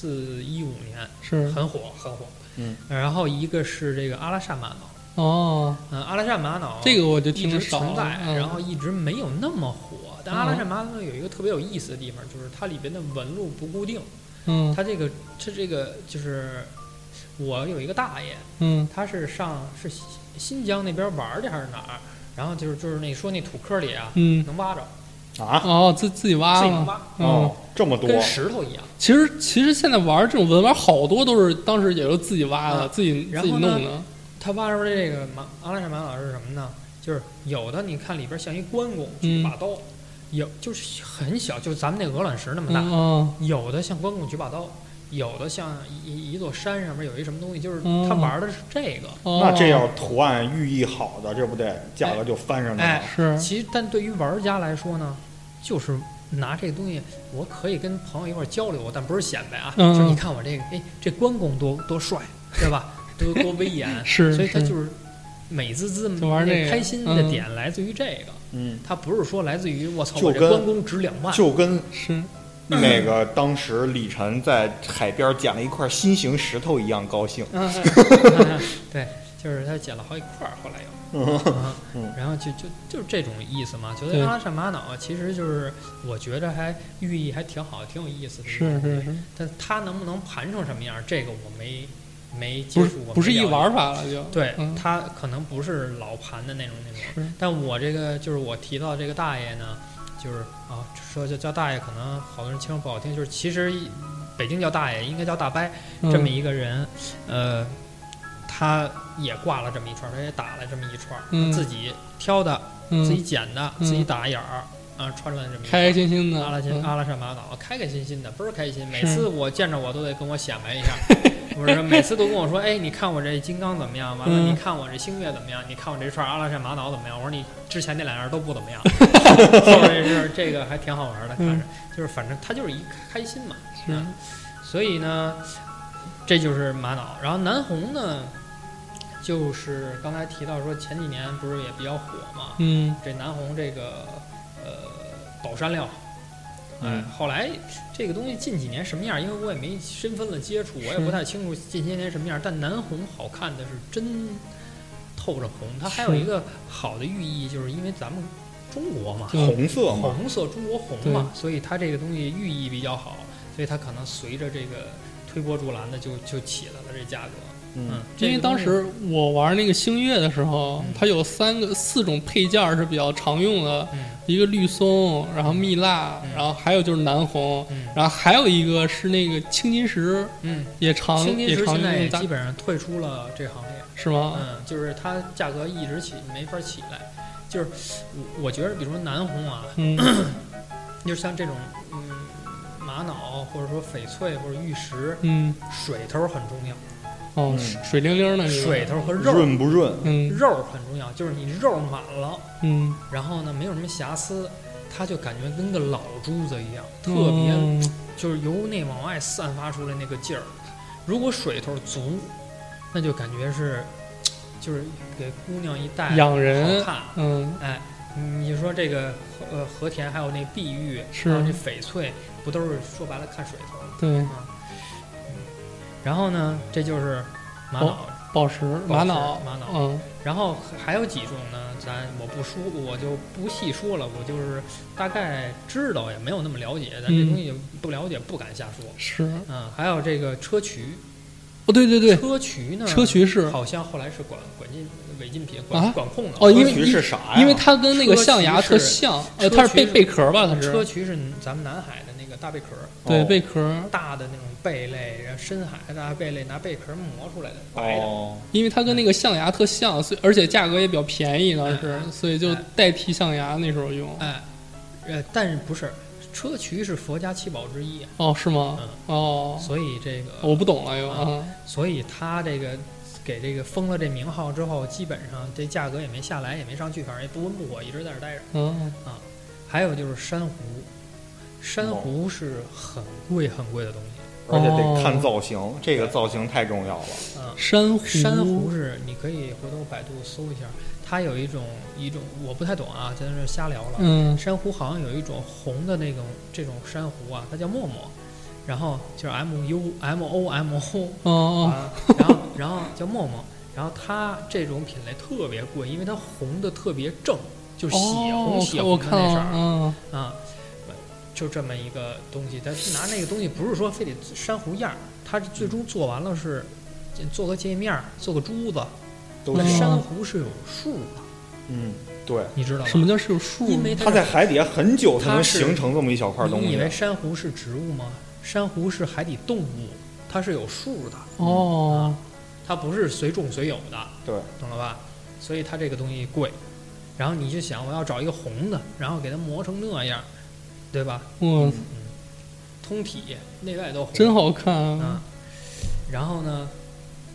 四一五年是，很火很火。嗯，然后一个是这个阿拉善玛瑙，哦，嗯、阿拉善玛瑙这个我就一直听得少了。存在，嗯然后一直没有那么火。但嗯阿拉善玛瑙有一个特别有意思的地方，就是它里边的纹路不固定。嗯它这个它这个就是我有一个大爷，嗯他是上是新新疆那边玩儿去还是哪儿？然后就是就是那说那土坑里啊，嗯，能挖着，啊，哦，自自己挖了。自己挖，嗯哦，，这么多，跟石头一样。其实其实现在玩这种文玩好多都是当时也是自己挖的，啊自己自己然后弄的。他挖出来这个玛阿拉善玛瑙是什么呢？就是有的你看里边像一关公举把刀，有就是很小，就咱们那鹅卵石那么大；嗯有的像关公举把刀，有的像一一座山上面有一什么东西，就是嗯他玩的是这个。哦，那这要图案寓意好的，这不得价格就翻上去了哎？是其实，但对于玩家来说呢，就是拿这个东西，我可以跟朋友一块儿交流，但不是显摆啊。嗯就是你看我这个，哎，这关公多多帅，对吧？多多威严，[LAUGHS] 是，所以他就是美滋滋，就玩这个那开心的点来自于这个，嗯，他不是说来自于我操，就跟我这关公值两万，就跟是那个当时李晨在海边捡了一块心形石头一样高兴。[LAUGHS] 嗯，对，就是他捡了好几块儿，后来又。啊嗯 [LAUGHS] 然后就就就是这种意思嘛，觉得阿拉善玛瑙其实就是我觉得还寓意还挺好，挺有意思的。是是是，但它能不能盘成什么样，这个我没没接触过，不是一玩法了就。对，嗯它可能不是老盘的那种那种。但我这个就是我提到这个大爷呢，就是啊，说叫叫大爷，可能好多人听着不好听，就是其实北京叫大爷，应该叫大伯，这么嗯一个人，呃，他也挂了这么一串儿，他也打了这么一串儿，嗯自己挑的，自己嗯，剪的，嗯自己打眼儿，啊，穿了这么一开开心心的。阿拉辛嗯阿拉善玛瑙，开开心心的，倍儿开心。每次我见着我都得跟我显摆一下，[LAUGHS] 我说每次都跟我说，哎，你看我这金刚怎么样？完了，嗯你看我这星月怎么样？你看我这串阿拉善玛瑙怎么样？我说你之前那两样都不怎么样，后边这是这个还挺好玩的，看着就是反正他就是一开心嘛。是嗯所以呢，这就是玛瑙。然后南红呢，就是刚才提到说前几年不是也比较火嘛，嗯这南红这个呃宝山料，哎嗯，后来这个东西近几年什么样？因为我也没深分了接触，我也不太清楚近些年什么样。但南红好看的是真透着红，它还有一个好的寓意，就是因为咱们中国嘛，红色嘛，红色中国红嘛，所以它这个东西寓意比较好，所以它可能随着这个推波助澜的就就起来了这价格。嗯嗯，因为当时我玩那个星月的时候嗯，它有三个四种配件是比较常用的，嗯一个绿松，然后蜜蜡嗯，然后还有就是南红，嗯然后还有一个是那个青金石，嗯，也常青金也常石现在基本上退出了这行业。是吗？嗯，就是它价格一直起没法起来，就是我我觉得，比如说南红啊，嗯 [CLEARS THROAT] 就像这种嗯玛瑙或者说翡翠或者玉石，嗯水头很重要。哦，嗯。水水灵灵的那个水头和肉。润不润？嗯。肉很重要，就是你肉满了，嗯，然后呢没有什么瑕疵，它就感觉跟个老珠子一样，特别、嗯就是由内往外散发出来那个劲儿。如果水头足，那就感觉是，就是给姑娘一戴养人好看。嗯。哎，你说这个和呃和田还有那碧玉，还有那翡翠，不都是说白了看水头吗？对然后呢，这就是玛哦瑙，宝石玛瑙玛瑙嗯然后还有几种呢，咱我不说，我就不细说了，我就是大概知道，也没有那么了解，咱这嗯东西不了解，不敢瞎说。是嗯，还有这个砗磲，哦对对对砗磲呢，砗磲是好像后来是管管进违禁品管、啊管控的。哦因为砗磲是啥呀？因为它跟那个象牙特是像，呃，它是贝贝壳吧？它是砗磲是咱们南海的那个大贝壳，对哦贝壳，大的那种贝类，然后深海的贝类拿贝壳磨出来的，白的。哦，因为它跟那个象牙特像，所以而且价格也比较便宜，当时，所以就代替象牙那时候用。哎，呃，但是不是砗磲是佛家七宝之一，哦，是吗？嗯哦，所以这个我不懂了又啊啊。所以他这个给这个封了这名号之后，基本上这价格也没下来，也没上去，反正也不温不火，一直在这儿待着。嗯啊，还有就是珊瑚，珊瑚是很贵很贵的东西。而且得哦。看造型，这个造型太重要了。嗯，珊瑚，珊瑚。是你可以回头百度搜一下，它有一种一种我不太懂啊，在那瞎聊了。嗯。珊瑚好像有一种红的那种这种珊瑚啊，它叫沫沫，然后就是 M U M O M O 哦哦，啊，[LAUGHS] 然后然后叫沫沫，然后它这种品类特别贵，因为它红的特别正，就是血红、哦血红的那色儿嗯。啊，就这么一个东西。它拿那个东西不是说非得珊瑚样儿，它最终做完了是做个界面儿，做个珠子。那都是，珊瑚是有数的，嗯，对，你知道吗？什么叫是有数？因为它在海底下很久才能形成这么一小块东西你以。为珊瑚是植物吗？珊瑚是海底动物，它是有数的，哦，它不是随种随有的，对，懂了吧？所以它这个东西贵。然后你就想，我要找一个红的，然后给它磨成那样，对吧？哇，通体内外都红，真好看啊啊！。然后呢，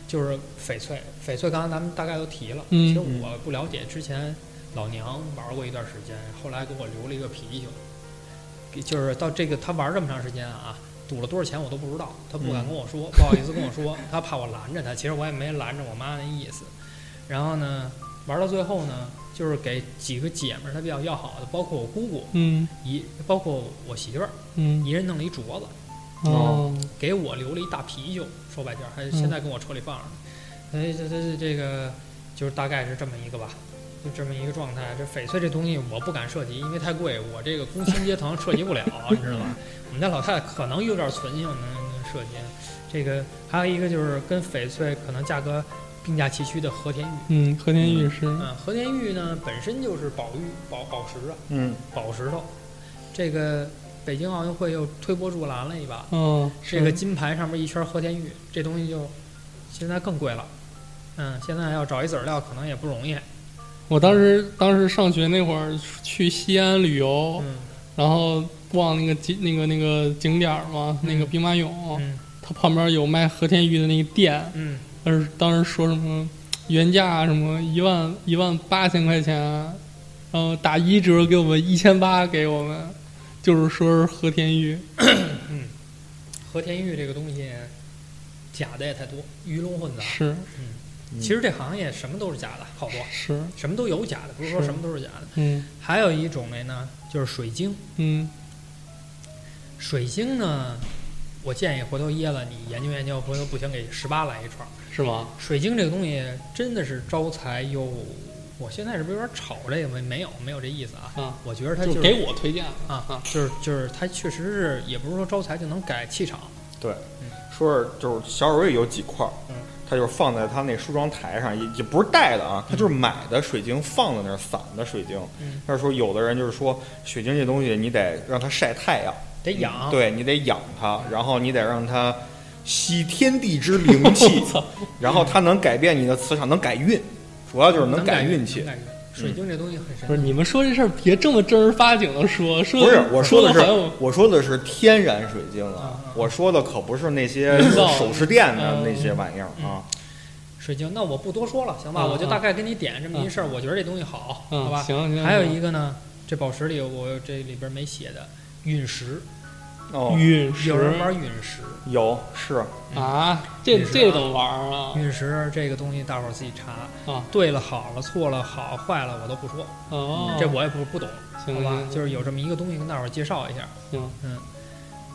就是翡翠，翡翠刚才咱们大概都提了。嗯其实我不了解，之前老娘玩过一段时间，后来给我留了一个貔貅，就是到这个他玩这么长时间啊，赌了多少钱我都不知道，他不敢跟我说，不好意思跟我说，他怕我拦着他，其实我也没拦着我妈那意思。然后呢，玩到最后呢，就是给几个姐们儿，她比较要好的，包括我姑姑，嗯一包括我媳妇儿，嗯一人弄了一镯子。哦，给我留了一大貔貅，说白点儿，还嗯现在跟我车里放着呢。哎，这这这这个就是大概是这么一个吧，就这么一个状态。这翡翠这东西我不敢涉及，因为太贵，我这个工薪阶层涉及不了，[LAUGHS] 你知道吧？我们家老太太可能有点存性能能涉及。这个还有一个就是跟翡翠可能价格并驾齐驱的和田玉。嗯，和田玉是嗯，和田玉呢本身就是宝玉宝宝石啊，嗯，宝石头。这个北京奥运会又推波助澜了一把，嗯，这个金牌上面一圈和田玉，这东西就现在更贵了。嗯，现在要找一籽儿料可能也不容易。我当时当时上学那会儿去西安旅游，嗯然后逛那个景那个那个景点儿嘛，那个兵马俑，嗯它旁边有卖和田玉的那个店，嗯，但是当时说什么原价什么一万一万八千块钱，然后打一折给我们一千八给我们，就是说是和田玉，嗯。和田玉这个东西假的也太多，鱼龙混杂。是。其实这行业什么都是假的，好多。是，什么都有假的，不是说什么都是假的。嗯。还有一种类呢，就是水晶。嗯。水晶呢，我建议回头噎了你研究研究，回头不行给十八来一串儿。是吗？水晶这个东西真的是招财又，我现在是不是有点炒这个？没没有没有这意思啊。啊，我觉得它就是就给我推荐啊啊，就是就是它确实是，也不是说招财就能改气场。对，说是就是小手瑞有几块儿嗯，他就是放在他那梳妆台上，也也不是带的啊，他就是买的水晶放在那儿散的水晶。嗯，他说有的人就是说水晶这东西你得让它晒太阳，得养。，对你得养它，然后你得让它吸天地之灵气，[LAUGHS] 然后它能改变你的磁场，能改运，主要就是能改运气水晶这东西很神奇。不是你们说这事儿别这么正儿八经的说，说不是我说的是我说的是天然水晶啊啊，我说的可不是那些首饰店的嗯那些玩意儿啊。水晶，那我不多说了，行吧？嗯我就大概跟你点这么一事儿，我觉得这东西好，嗯好吧？行行，还有一个呢，这宝石里我这里边没写的陨石，哦，陨石有人玩陨石。有是啊，这这怎么玩啊？陨石这个东西，大伙儿自己查啊。对了，好了，错了，好坏了，我都不说，哦，这我也不不懂，行好吧？就是有这么一个东西跟大伙儿介绍一下。行，嗯，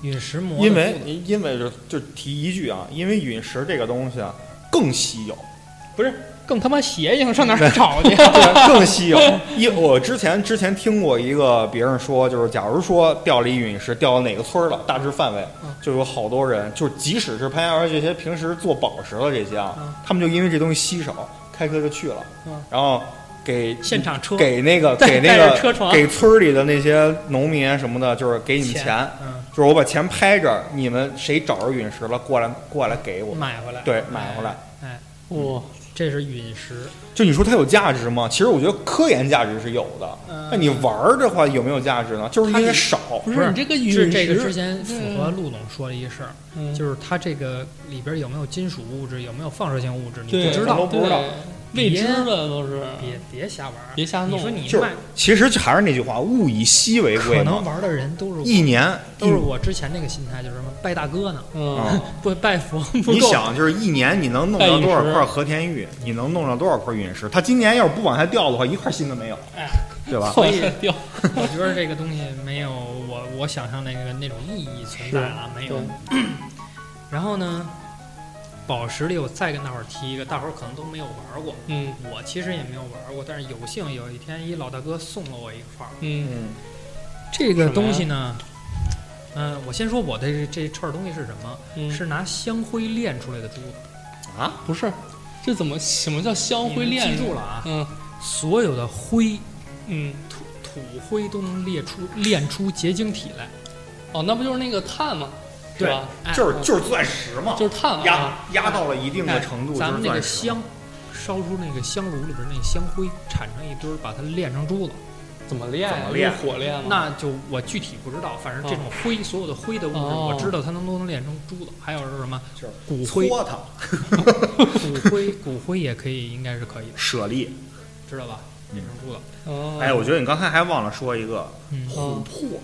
陨石磨的因为因为就就提一句啊，因为陨石这个东西啊更稀有，不是更他妈邪性，上哪儿 [LAUGHS] 找去？对，更稀有。一我之前之前听过一个别人说，就是假如说掉了一陨石，掉到哪个村儿了，大致范围嗯就有好多人，就是即使是潘家园这些平时做宝石的这些啊嗯，他们就因为这东西稀少，开车就去了嗯，然后给现场车给那个给那个给村儿里的那些农民什么的，就是给你们钱钱，嗯，就是我把钱拍着，你们谁找着陨石了，过来过来给我，买回来，对，买回来。哎，哇，这是陨石。就你说它有价值吗？其实我觉得科研价值是有的。嗯那你玩儿的话有没有价值呢？就是因为少。不不是你这个陨石，是这个之前符合陆总说的一事儿，嗯就是它这个里边有没有金属物质，有没有放射性物质，你不知道都。不知道对未知的都是，别别瞎玩儿，别瞎弄你说你就是卖，其实还是那句话，物以稀为贵。可能玩的人都是一年都是我之前那个心态，就是什么拜大哥呢，嗯，[LAUGHS] 啊，不拜佛不你。想就是一年你能弄到多少块和田玉？你能弄到多少块陨石？他今年要是不往下掉的话，一块新的没有，哎，对吧？所以掉，[LAUGHS] 我觉得这个东西没有我我想象那个那种意义存在啊，没有。[COUGHS] 然后呢，宝石里我再跟大伙儿提一个，大伙儿可能都没有玩过，嗯我其实也没有玩过，但是有幸有一天一老大哥送了我一块儿。嗯嗯这个东西呢，嗯、我先说我的这这串儿东西是什么？嗯，是拿香灰炼出来的珠子。啊，不是？这怎么什么叫香灰炼？记住了啊，嗯所有的灰嗯，土土灰都能炼出炼出结晶体来。哦，那不就是那个碳吗？是对就是就是钻石嘛，就是碳压啊，压到了一定的哎程度，咱们那个香，烧出那个香炉里边那香灰，产生一堆儿，把它炼成珠子。怎么炼呀？怎么炼用火炼吗？那就我具体不知道，反正这种灰，所有的灰的物质，哦我知道它能都能炼成珠子。还有是什么就是骨灰，搓它，[LAUGHS] 骨灰，骨灰也可以，应该是可以的，舍利。知道吧？炼成珠子。哦，哎，我觉得你刚才还忘了说一个琥珀，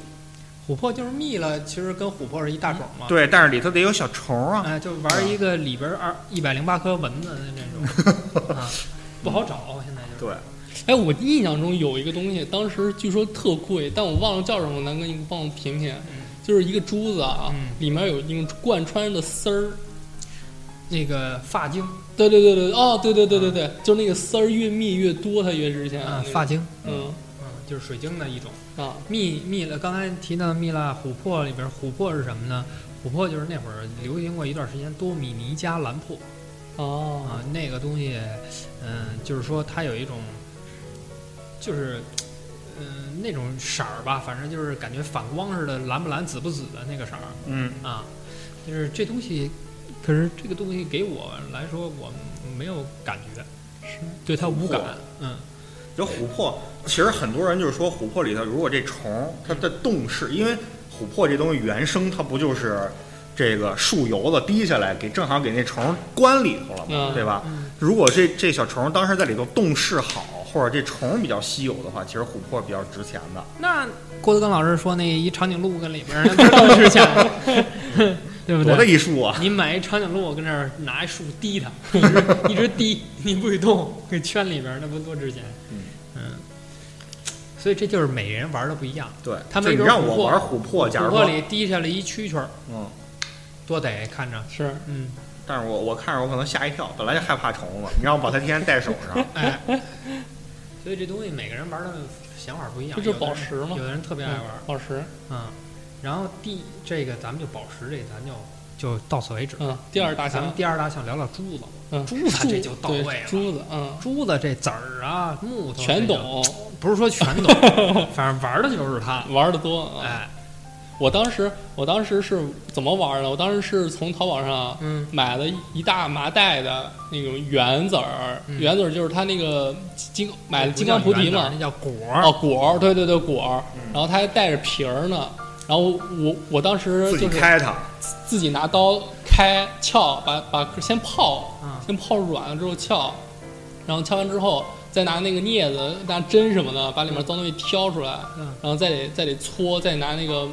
琥珀就是蜜了，其实跟琥珀是一大种嘛。对，但是里头得有小虫啊。哎，就玩一个里边二一百零八颗蚊子的那种啊，[LAUGHS] 不好找，现在就是。对，哎，我印象中有一个东西，当时据说特贵，但我忘了叫什么，南哥你帮我品品。就是一个珠子啊，嗯里面有那种贯穿的丝儿。那个发晶对对对对，哦，对对对对对，就是那个丝儿越密越多，它越值钱。啊，那个发晶，嗯嗯，就是水晶的一种。啊，蜜蜜了，刚才提到的蜜蜡琥珀里边，琥珀是什么呢？琥珀就是那会儿流行过一段时间多米尼加蓝珀哦。啊，那个东西，嗯，就是说它有一种，就是，嗯，那种色儿吧，反正就是感觉反光似的，蓝不蓝、紫不紫的那个色儿嗯，啊，就是这东西，可是这个东西给我来说，我没有感觉，是对它无感，嗯，就琥珀，其实很多人就是说琥珀里头，如果这虫它的动势，因为琥珀这东西原生它不就是这个树油子滴下来，给正好给那虫关里头了嘛，嗯对吧？嗯如果这这小虫当时在里头动势好，或者这虫比较稀有的话，其实琥珀比较值钱的。那郭德纲老师说那一长颈鹿跟里边儿那不 [LAUGHS] 是更值钱吗？[LAUGHS] 对不多大对？艺术啊！你买一长颈鹿，跟那儿拿一树滴它，[LAUGHS] 一直一直滴，你不许动，给圈里边儿，那不多值钱？嗯所以这就是每人玩的不一样。对，他就你让我玩琥珀，假琥珀，里滴下来一蛐蛐儿，嗯，多得看着，是嗯，但是我我看着我可能吓一跳，本来就害怕虫子，你让我把它天天戴手上，[LAUGHS] 哎，所以这东西每个人玩的想法不一样。不就宝石吗有的人特别爱玩，宝石。嗯。然后第这个咱们就宝石这咱就就到此为止。嗯，第二大项咱们，第二大项聊聊珠子。嗯，珠子这就到位了珠子，嗯，珠子这籽儿啊、木头，全懂，不是说全懂，[LAUGHS] 反正玩的就是它。玩的多啊。哎，我当时我当时是怎么玩的？我当时是从淘宝上嗯买了一大麻袋的那种圆籽儿，嗯圆籽儿就是它那个金买的金刚菩提嘛那叫果儿。哦果儿，对对对果儿，嗯然后它还带着皮儿呢。然后我我当时自己就是开它，自己拿刀开撬，把把先泡，啊先泡软了之后撬，然后撬完之后再拿那个镊子、拿针什么的把里面脏东西挑出来，嗯。然后再得再得搓，再拿那个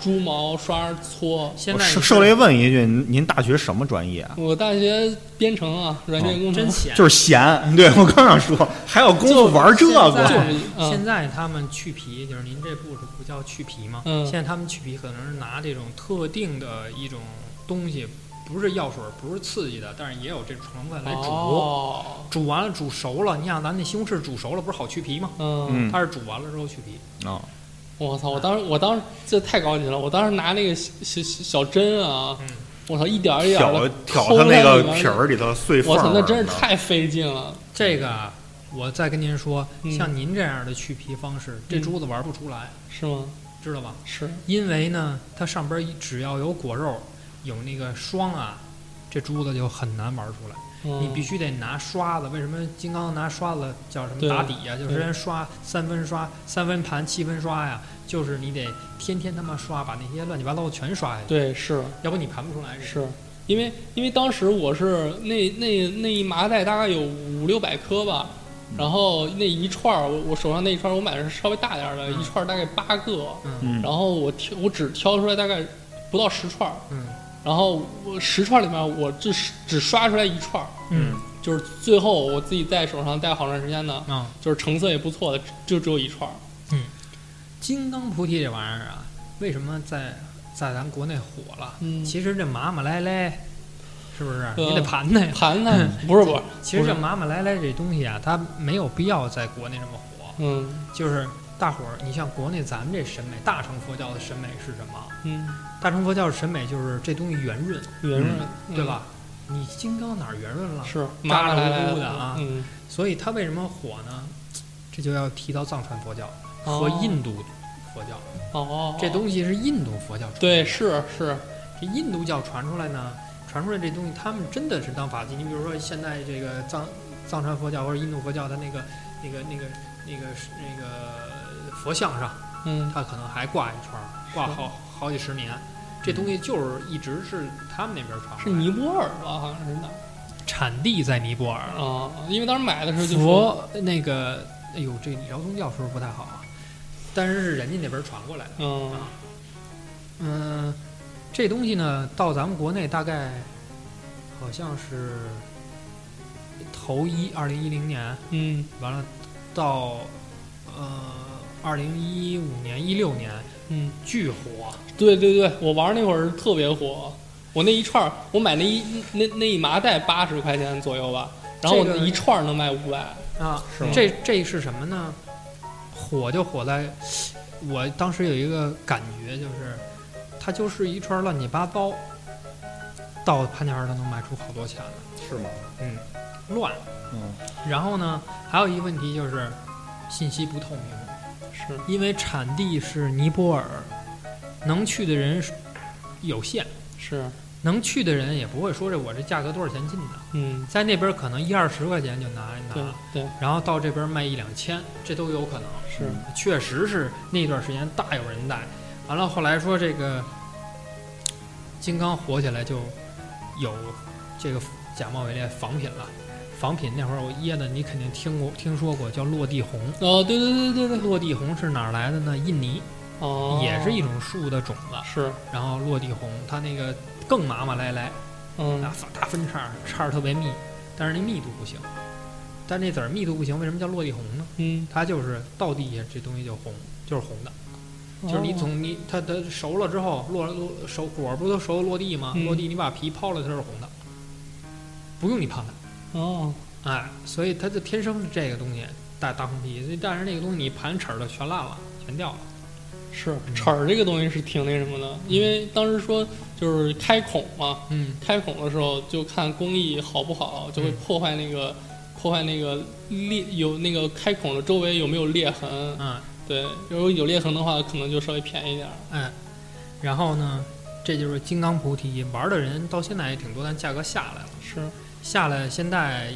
猪毛刷搓。现在你我受受雷问一句，您您大学什么专业啊？我大学编程啊，软件工程真，[LAUGHS] 闲。就是闲，对我刚想说，还有功夫玩这现个，现在他们去皮，就是您这步是不叫去皮吗？嗯现在他们去皮可能是拿这种特定的一种东西，不是药水，不是刺激的，但是也有这种成分来煮。哦，煮完了煮熟了，你想咱那西红柿煮熟了不是好去皮吗？嗯，嗯它是煮完了之后去皮。哦，我操！我当时我当时这太高级了，我当时拿那个小小小小针啊，嗯，我操，一点儿一点挑的挑它那个皮儿里头碎缝，我操，那真是太费劲了。这个啊，我再跟您说，嗯像您这样的去皮方式，这嗯珠子玩不出来，是吗？知道吧？是，因为呢，它上边一只要有果肉，有那个霜啊，这珠子就很难玩出来。嗯、你必须得拿刷子。为什么金刚拿刷子叫什么打底呀、就是对人刷三分刷、三分盘、七分刷呀，就是你得天天他妈刷，把那些乱七八糟的全刷下去，对是要不你盘不出来这个。是，因为因为当时我是那那那一麻袋大概有五六百颗吧，然后那一串儿我我手上那一串儿我买的是稍微大点儿的，嗯一串儿大概八个，然后我挑我只挑出来大概不到十串儿，嗯然后我十串里面我只只刷出来一串儿，嗯就是最后我自己在手上戴好长时间的，嗯，就是成色也不错的，就只有一串儿。金刚菩提这玩意儿啊，为什么在在咱国内火了？嗯，其实这麻麻赖赖，是不是？对你得盘它呀。盘盘 [LAUGHS] 不是不是，其实这麻麻赖赖这东西啊，它没有必要在国内这么火。嗯就是大伙儿，你像国内咱们这审美，大乘佛教的审美是什么？嗯，大乘佛教的审美就是这东西圆润，圆润，对吧？你金刚哪儿圆润了嗯？？是麻麻赖赖乎乎的啊嗯，所以它为什么火呢？这就要提到藏传佛教和哦印度佛教，哦，这东西是印度佛教传对出来的是是，这印度教传出来呢，传出来这东西，他们真的是当法器。你比如说现在这个藏藏传佛教或者印度佛教，它那个那个那个那个那个佛像上，嗯它可能还挂一串儿，挂好好几十年。这东西就是一直是他们那边传是尼泊尔吧？好像是哪儿产地在尼泊尔。啊？因为当时买的时候就说，佛那个，哎呦，这李朝宗教是不是不太好啊？但是是人家那边传过来的。嗯嗯，这东西呢，到咱们国内大概好像是头一二零一零年，嗯完了到呃二零一五年一六年嗯，巨火，对对对，我玩那会儿特别火，我那一串儿，我买那一那那一麻袋八十块钱左右吧，然后我这个一串儿能卖五百，啊是吗，这这是什么呢？火就火在，我当时有一个感觉，就是它就是一串乱七八糟，到潘家园都能卖出好多钱来，是吗？嗯乱。嗯，然后呢，还有一个问题就是信息不透明，是因为产地是尼泊尔，能去的人有限，是，能去的人也不会说这我这价格多少钱进的，嗯在那边可能一二十块钱就拿一拿，对然后到这边卖一两千，这都有可能。是，确实是那段时间大有人带。完了后来说这个金刚火起来就有这个假冒伪劣仿品了。仿品那会儿我椰的你肯定听过听说过叫落地红，哦对对对对对，落地红是哪儿来的呢？印尼哦，也是一种树的种子，是，然后落地红它那个更麻麻赖赖，嗯大大分叉儿叉儿特别密，但是那密度不行。但那籽儿密度不行，为什么叫落地红呢？嗯，它就是到地下这东西就红，就是红的。就是你哦从你它它熟了之后落落熟果儿不都熟落地吗？嗯落地你把皮抛了，它是红的，不用你盘。哦，哎，所以它就天生是这个东西大大红皮，但是那个东西你盘齿儿的全烂了，全掉了。是齿儿这个东西是挺那什么的，因为当时说就是开孔嘛，嗯，开孔的时候就看工艺好不好，就会嗯破坏那个、破坏那个裂有那个开孔的周围有没有裂痕。嗯，对，如果有裂痕的话，可能就稍微便宜点儿。嗯，然后呢，这就是金刚菩提，玩的人到现在也挺多，但价格下来了。是下来现在，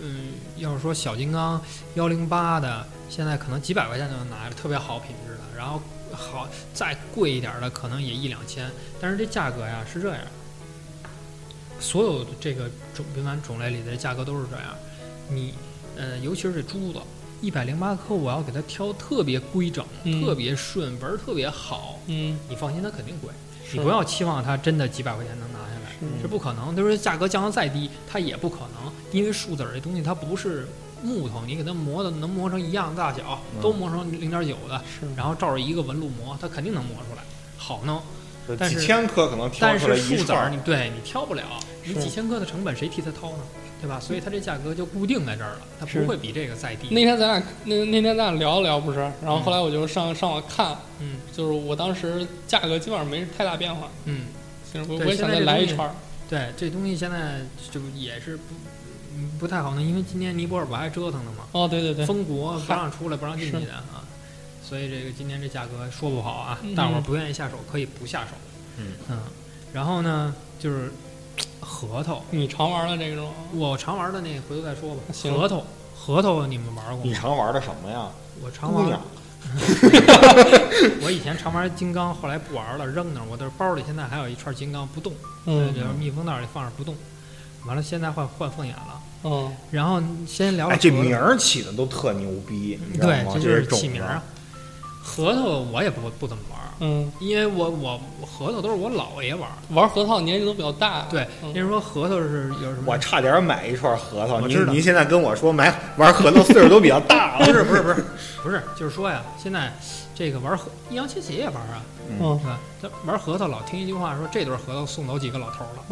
嗯，要是说小金刚幺零八的，现在可能几百块钱就能拿着，特别好品质的。然后好再贵一点的，可能也一两千。但是这价格呀是这样，所有的这个种平板种类里的价格都是这样。你呃，尤其是这珠子，一百零八颗，我要给它挑特别规整、嗯特别顺、纹儿特别好，嗯，你放心，它肯定贵。你不要期望它真的几百块钱能拿下来。是是不可能。他说价格降得再低，它也不可能，因为树籽儿这东西它不是木头，你给它磨的能磨成一样大小，嗯都磨成零点九的，是，然后照着一个纹路磨，它肯定能磨出来，好弄。但是几千颗可能挑但出来是树籽儿一串。你对你挑不了，你几千颗的成本谁替他掏呢？对吧？所以它这价格就固定在这儿了，它不会比这个再低。那天咱俩那那天咱俩聊了聊不是，然后后来我就上上网看，嗯就是我当时价格基本上没太大变化，嗯，我我想再来一串儿，对，这东西现在就也是不嗯不太好弄，因为今年尼泊尔不还折腾呢吗？哦，对对对，封国不让出来，不让进去的啊。所以这个今年这价格说不好啊嗯，大伙儿不愿意下手可以不下手。嗯然后呢，就是核桃，你常玩的这种，我常玩的那个回头再说吧。核桃，核桃你们玩过吗？你常玩的什么呀？我常玩。[LAUGHS] 我以前常玩金刚，后来不玩了，扔那儿。我的包里现在还有一串金刚不动，嗯就是密封袋里放着不动。完了，现在换换凤眼了。嗯，[LAUGHS] 然后先聊聊哎，这名儿起的都特牛逼，对，这就是起名儿啊。核桃我也不不怎么嗯，因为我我我核桃都是我姥爷玩儿。玩核桃年纪都比较大，对，嗯说核桃是有什么？我差点买一串核桃。您知道您现在跟我说买玩核桃岁数都比较大了，不是不是不是不是，就是说呀，现在这个玩核，易烊千玺也玩啊，嗯是吧？他玩核桃老听一句话说，这对核桃送走几个老头儿了，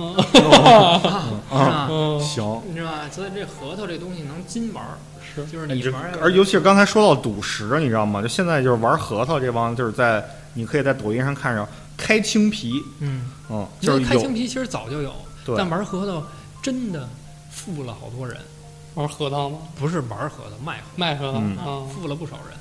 [LAUGHS] 嗯行。你知道吧？所以这核桃这东西能金玩儿，是，就是你玩儿，而尤其是刚才说到赌石，你知道吗？就现在就是玩核桃这帮，就是在你可以在抖音上看着开青皮，嗯，嗯，因为就是开青皮其实早就有，但玩核桃真的富了好多人，玩核桃吗？不是玩核桃，卖核卖核桃，嗯桃，嗯，富了不少人。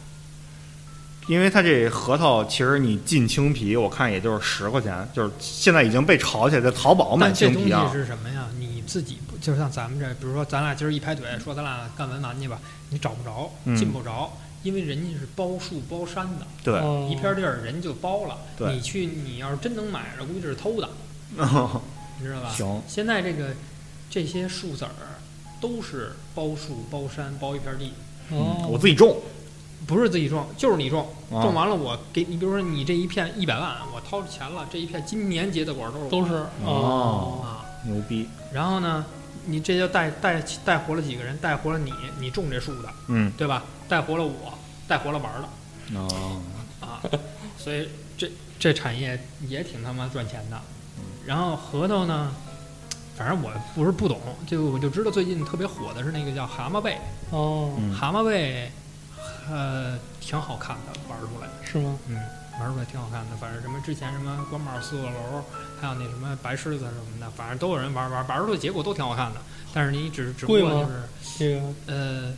因为它这核桃，其实你进青皮，我看也就是十块钱，就是现在已经被炒起来，在淘宝买但这东西青皮啊。是什么呀？你自己不就像咱们这，比如说咱俩今儿一拍腿说咱俩干文玩去吧，你找不着，嗯进不着，因为人家是包树包山的，对，嗯一片地儿人就包了。对你去，你要是真能买着，估计是偷的，[LAUGHS] 你知道吧？行，现在这个这些树籽儿都是包树包山包一片地，哦，我自己种，不是自己种，就是你种，啊种完了我给你，比如说你这一片一百万，我掏出钱了，这一片今年结的果儿都是我都是哦啊。牛逼，然后呢，你这就带带带活了几个人，带活了你，你种这树的，嗯，对吧？带活了我，带活了玩儿的哦，啊，所以这这产业也挺他妈赚钱的。然后核桃呢，反正我不是不懂，就我就知道最近特别火的是那个叫蛤蟆贝，哦，嗯蛤蟆贝，呃，挺好看的，玩儿出来，是吗？嗯，玩出来挺好看的。反正什么之前什么官帽四个楼，还有那什么白狮子什么的，反正都有人玩玩玩出来，结果都挺好看的。但是你只只不过就是。这个，呃，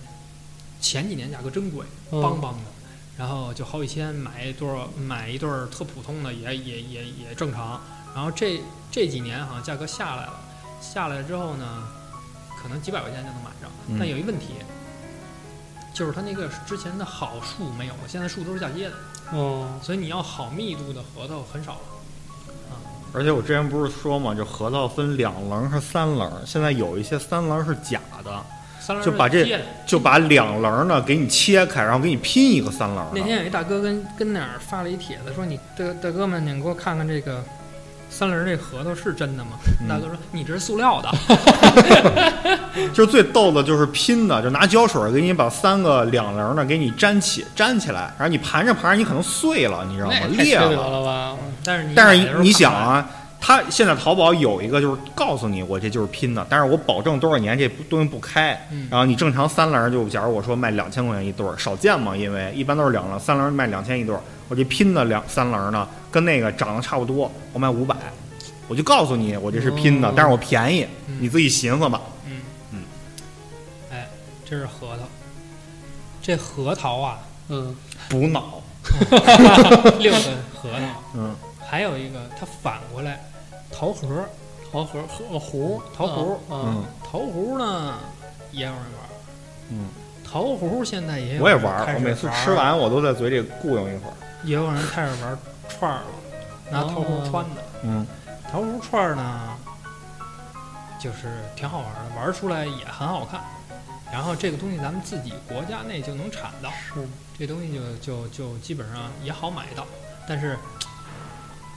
前几年价格真贵，嗯邦邦的，然后就好几千买一对儿，买一对儿特普通的也也也也正常。然后这这几年好像价格下来了，下来之后呢，可能几百块钱就能买着。嗯但有一问题，就是它那个之前的好树没有了，现在树都是嫁接的，哦，所以你要好密度的核桃很少了。而且我之前不是说嘛，就核桃分两棱和三棱，现在有一些三棱是假的，三棱就把这就把两棱呢给你切开，然后给你拼一个三棱。那天有一大哥跟跟哪儿发了一帖子，说你大大哥们，你给我看看这个三轮这核桃是真的吗？嗯大哥说你这是塑料的，[LAUGHS] 就是最逗的就是拼的，就拿胶水给你把三个两棱的给你粘起粘起来，然后你盘着盘着，你可能碎了，你知道吗？裂了。了吧？但是你但是你想啊，它现在淘宝有一个就是告诉你我这就是拼的，但是我保证多少年这东西不开。嗯。然后你正常三棱就假如我说卖两千块钱一对儿，少见嘛，因为一般都是两棱，三棱卖两千一对儿。我这拼的两三棱呢，跟那个长得差不多，我卖五百，我就告诉你我这是拼的，哦。但是我便宜，嗯你自己寻思吧。嗯。嗯，哎，这是核桃，这核桃啊，嗯，补脑，[LAUGHS] 六个核桃，嗯，还有一个它反过来，桃核，桃核和核桃核嗯嗯。桃核呢也有人玩儿，嗯，桃核现在也有我也玩我每次吃完我都在嘴里雇佣一会儿。也有人开始玩串儿了，拿桃核穿的。嗯，桃核串儿呢，就是挺好玩的，玩出来也很好看。然后这个东西咱们自己国家内就能产到，是。这东西就就就基本上也好买到，但是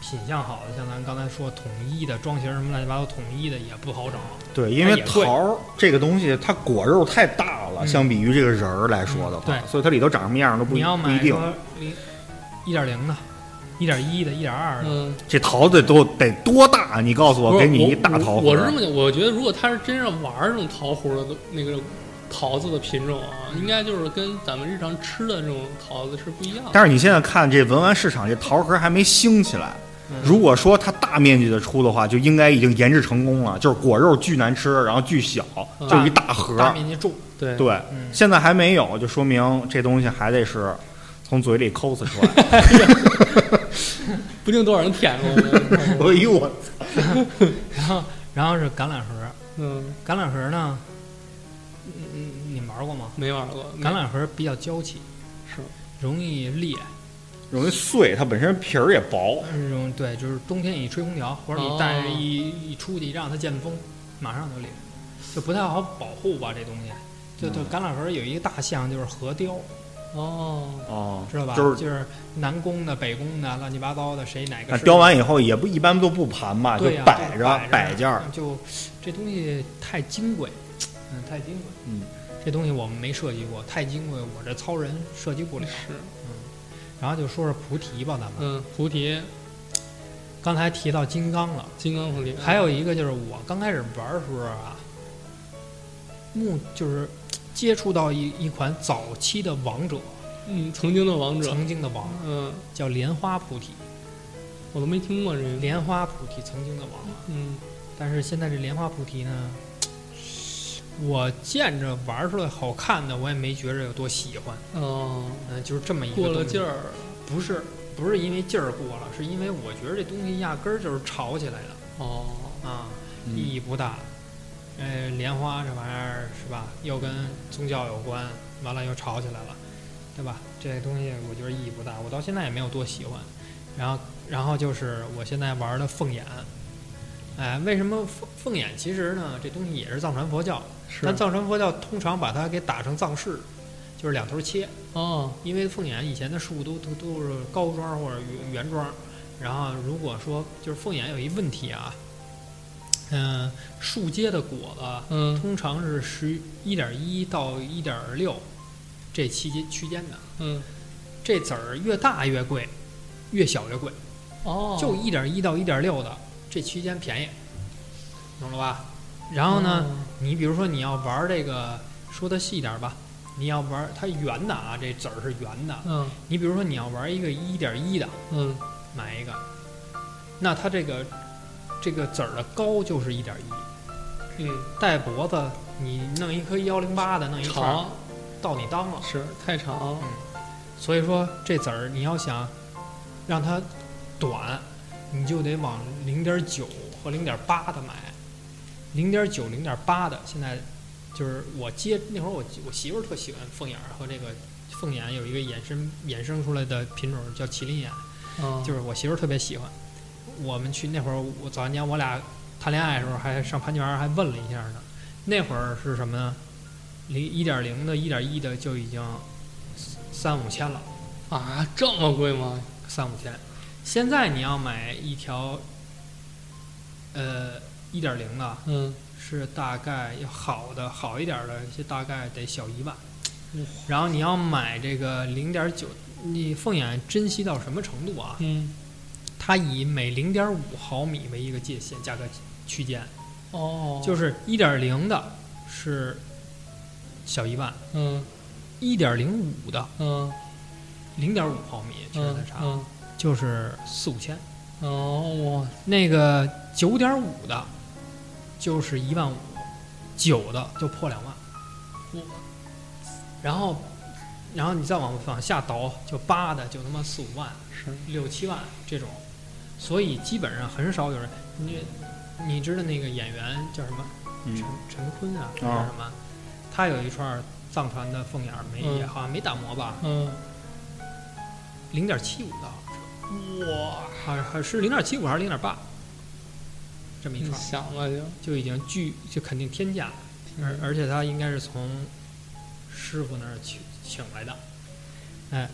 品相好的，像咱刚才说统一的装型什么乱七八糟统一的也不好找。对，因为桃儿这个东西它果肉太大了，嗯相比于这个仁儿来说的话，对所以它里头长什么样都不你要一不一定。买说零一点零的、一点一的、一点二的，嗯，这桃子都得多大？你告诉我，给你一大桃核。我我是这么讲，我觉得如果他是真正玩这种桃核的那个桃子的品种啊，应该就是跟咱们日常吃的这种桃子是不一样的。但是你现在看这文玩市场，这桃核还没兴起来。嗯如果说它大面积的出的话，就应该已经研制成功了，就是果肉巨难吃，然后巨小，嗯就一大盒。大面积种，对，现在还没有，就说明这东西还得是从嘴里抠死出来。[LAUGHS] 不定多少人舔过我。[LAUGHS] 哎呦我，然后然后是橄榄核，嗯，橄榄核呢，嗯嗯，你玩过吗？没玩过。橄榄核比较娇气，是容易裂，容易碎，它本身皮儿也薄。容对，就是冬天一吹空调，或者你带着一、一出去一让它见风，马上就裂，就不太好保护吧这东西。就就橄榄核有一个大项就是核雕，哦，哦，知道吧？就是就是南宫的、北宫的，乱七八糟的，谁哪个雕完以后也不一般都不盘吧，就、摆着摆摆件儿。就这东西太金贵，嗯，太金贵。嗯，这东西我们没设计过，太金贵，我这糙人设计不了。是，然后就说说菩提吧，咱们、嗯，菩提、刚才提到金刚了，金刚菩提，还有一个就是我刚开始玩的时候啊，目就是接触到一一款早期的王者，嗯，曾经的王者，曾经的王嗯，叫莲花菩提，我都没听过这个。莲花菩提曾经的王。嗯，但是现在这莲花菩提呢，我见着玩出来好看的，我也没觉着有多喜欢。哦，嗯、就是这么一个过了劲，儿。不是不是因为劲儿过了，是因为我觉得这东西压根儿就是炒起来的哦，啊，嗯意义不大。呃，莲花这玩意儿是吧，又跟宗教有关，完了又炒起来了，对吧？这东西我觉得意义不大，我到现在也没有多喜欢。然后，然后就是我现在玩的凤眼，哎，为什么凤凤眼？其实呢，这东西也是藏传佛教，是但藏传佛教通常把它给打成藏式，就是两头切。哦，因为凤眼以前的树都都都是高桩或者圆圆桩，然后如果说就是凤眼有一问题啊，嗯、树结的果子嗯通常是十一点一到一点六这期间区间的，嗯，这籽儿越大越贵，越小越贵，哦，就一点一到一点六的这区间便宜，懂了吧？然后呢，哦你比如说你要玩这个，说的细点儿吧，你要玩它圆的啊，这籽儿是圆的。嗯你比如说你要玩一个一点一的，嗯买一个，那它这个这个籽儿的高就是一点一，嗯，带脖子，你弄一颗幺零八的，弄一长到你裆了。是太长，所以说这籽儿你要想让它短，你就得往零点九和零点八的买。零点九、零点八的，现在就是我接那会儿我我媳妇儿特喜欢凤眼儿和这个凤眼有一个衍生衍生出来的品种叫麒麟眼，嗯，就是我媳妇儿特别喜欢。我们去那会儿，我早年我俩谈恋爱的时候还上潘家园还问了一下呢。那会儿是什么呢？零一点零的、一点一的就已经三五千了。啊，这么贵吗？三五千。现在你要买一条，呃，一点零的，嗯，是大概要好的好一点的，就大概得小一万。然后你要买这个零点九，你凤眼珍惜到什么程度啊？嗯，它以每零点五毫米为一个界限价格区间，哦，就是一点零的是小一万，嗯。一点零五的嗯。零点五毫米，确实差，嗯，就是四五千。哦，我那个九点五的，就是一万五，九的就破两万。哇然后，然后你再往往下倒，就八的就他妈四五万、是六七万这种。所以基本上很少有人。你你知道那个演员叫什么？嗯陈陈坤啊，还啊是什么？他有一串藏传的凤眼儿，没、嗯也好像没打磨吧，嗯，零点七五的，哇，还还是零点七五还是零点八，这么一你串想了就，就已经巨就肯定天价，而而且他应该是从师傅那儿请请来的，哎，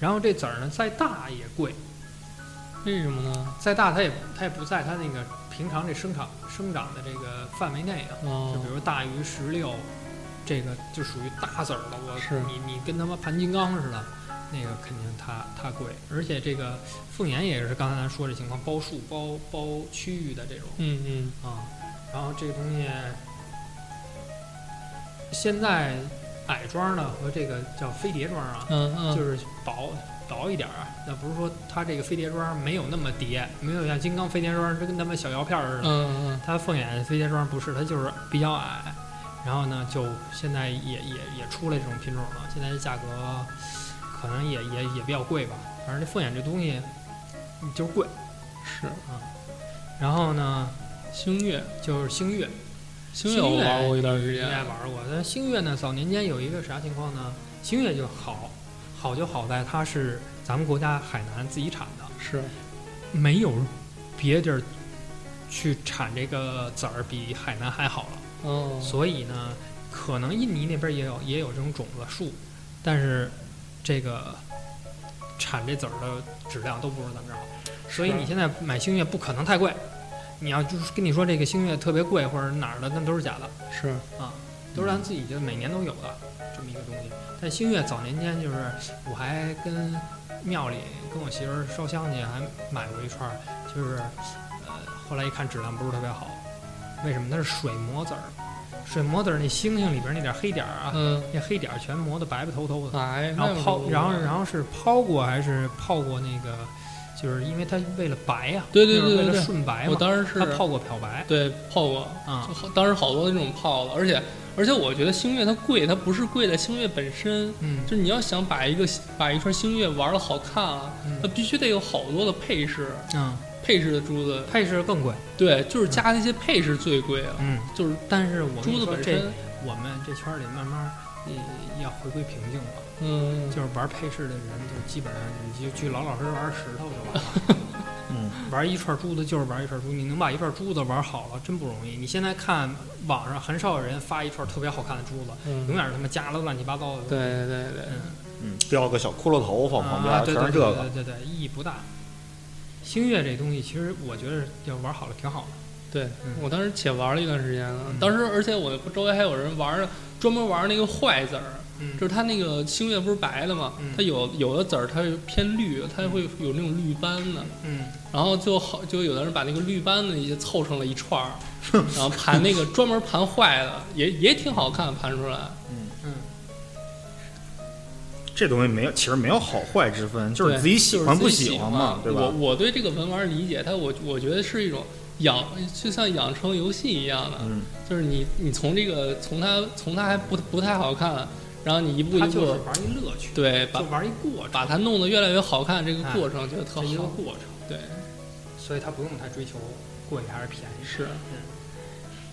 然后这籽儿呢再大也贵，为什么呢？再大它也它也不在它那个平常这生长生长的这个范围内啊，就哦比，如大于十六，这个就属于大籽儿了。我是。你你跟他妈盘金刚似的，那个肯定它它贵，而且这个凤眼也是刚才咱说这情况，包树包包区域的这种嗯嗯，啊，然后这个东西现在矮桩呢和这个叫飞碟桩啊，嗯嗯，就是薄薄一点儿啊，那不是说它这个飞碟桩没有那么叠，没有像金刚飞碟桩这跟他们小药片似的。嗯嗯它凤眼飞碟桩不是，它就是比较矮，然后呢，就现在也也也出来这种品种了，现在这价格可能也也也比较贵吧，反正这凤眼这东西就是贵。是啊然后呢，星月，就是星月，星月我玩过一段时应该间，玩过。但星月呢，早年间有一个啥情况呢？星月就好，好就好在它是咱们国家海南自己产的，是，没有别地儿去产这个籽儿比海南还好了。哦，所以呢，可能印尼那边也有也有这种种子树，但是这个产这籽儿的质量都不如咱们这儿好。所以你现在买星月不可能太贵，你要就是跟你说这个星月特别贵或者哪儿的，那都是假的是，啊，都是咱自己就每年都有的这么一个东西。但星月早年间就是我还跟庙里跟我媳妇儿烧香去，还买过一串儿，就是呃后来一看质量不是特别好，为什么？它是水磨籽儿，水磨籽儿那星星里边那点儿黑点儿啊，嗯，那黑点儿全磨得白白透透的，哎，然后抛，然后然后，是抛过还是泡过那个，就是因为它为了白呀、对对就是为了对对对顺白嘛，我当时是它泡过漂白。对泡过，啊。就，好当时好多那种泡的，而且而且我觉得星月它贵，它不是贵在星月本身，嗯。就是你要想把一个把一串星月玩的好看啊，它嗯必须得有好多的配饰，嗯，配饰的珠子，配饰更贵，对，就是加那些配饰最贵了，嗯，就是但是我跟珠子本身，我们这圈儿里慢慢也要回归平静了。嗯，就是玩配饰的人，就基本上你就去老老实实玩石头就完了。[LAUGHS] 嗯，玩一串珠子就是玩一串珠，你能把一串珠子玩好了，真不容易。你现在看网上很少有人发一串特别好看的珠子，永嗯，远是他妈加了乱七八糟的。对对对对，嗯，嗯，标个小骷髅头放旁边，全是这个。对对对，意义不大。星月这东西，其实我觉得要玩好了挺好的。对嗯。我当时且玩了一段时间呢嗯，当时而且我周围还有人玩专门玩那个坏籽儿，嗯。就是它那个星月不是白的嘛嗯，它有有的籽儿它是偏绿，它会有那种绿斑的，嗯，然后就好就有的人把那个绿斑的一些凑成了一串儿，[LAUGHS] 然后盘那个专门盘坏的，也也挺好看，盘出来。嗯，这东西没有，其实没有好坏之分，就是自己喜欢不喜欢嘛，对我吧？我我对这个文玩理解，它我我觉得是一种养，就像养成游戏一样的，嗯，就是你你从这个从它从它还不不太好看，然后你一步一步就是玩一乐趣，对把就玩一过程，把它弄得越来越好看，这个哎过程觉得特好一个好。过程，对，所以它不用太追求贵还是便宜。是，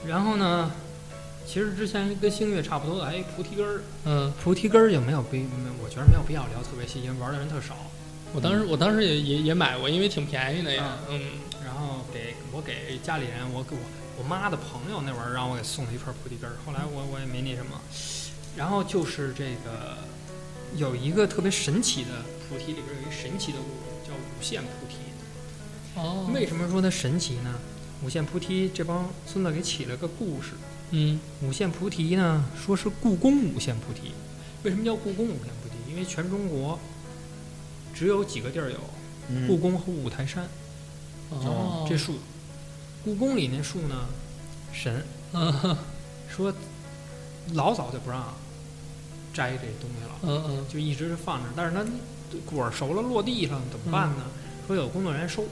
然后呢，其实之前跟星月差不多的还有一菩提根儿，嗯，菩提根儿就没有必，没我觉得没有必要聊特别细，因为玩的人特少。我当时我当时也也也买过，因为挺便宜的呀。嗯，然后给我给家里人，我给我我妈的朋友那会儿让我给送了一串菩提根儿，后来我我也没那什么。然后就是这个有一个特别神奇的菩提里边有一神奇的物种叫五线菩提。哦，为什么说它神奇呢？五线菩提这帮孙子给起了个故事。嗯五线菩提呢，说是故宫五线菩提。为什么叫故宫五线菩提？因为全中国只有几个地儿有故嗯，宫和五台山、哦，这树。故宫里那树呢，神嗯 [LAUGHS] 说老早就不让摘这东西了，嗯嗯就一直放着。但是它果儿熟了落地上怎么办呢？说有工作人员收。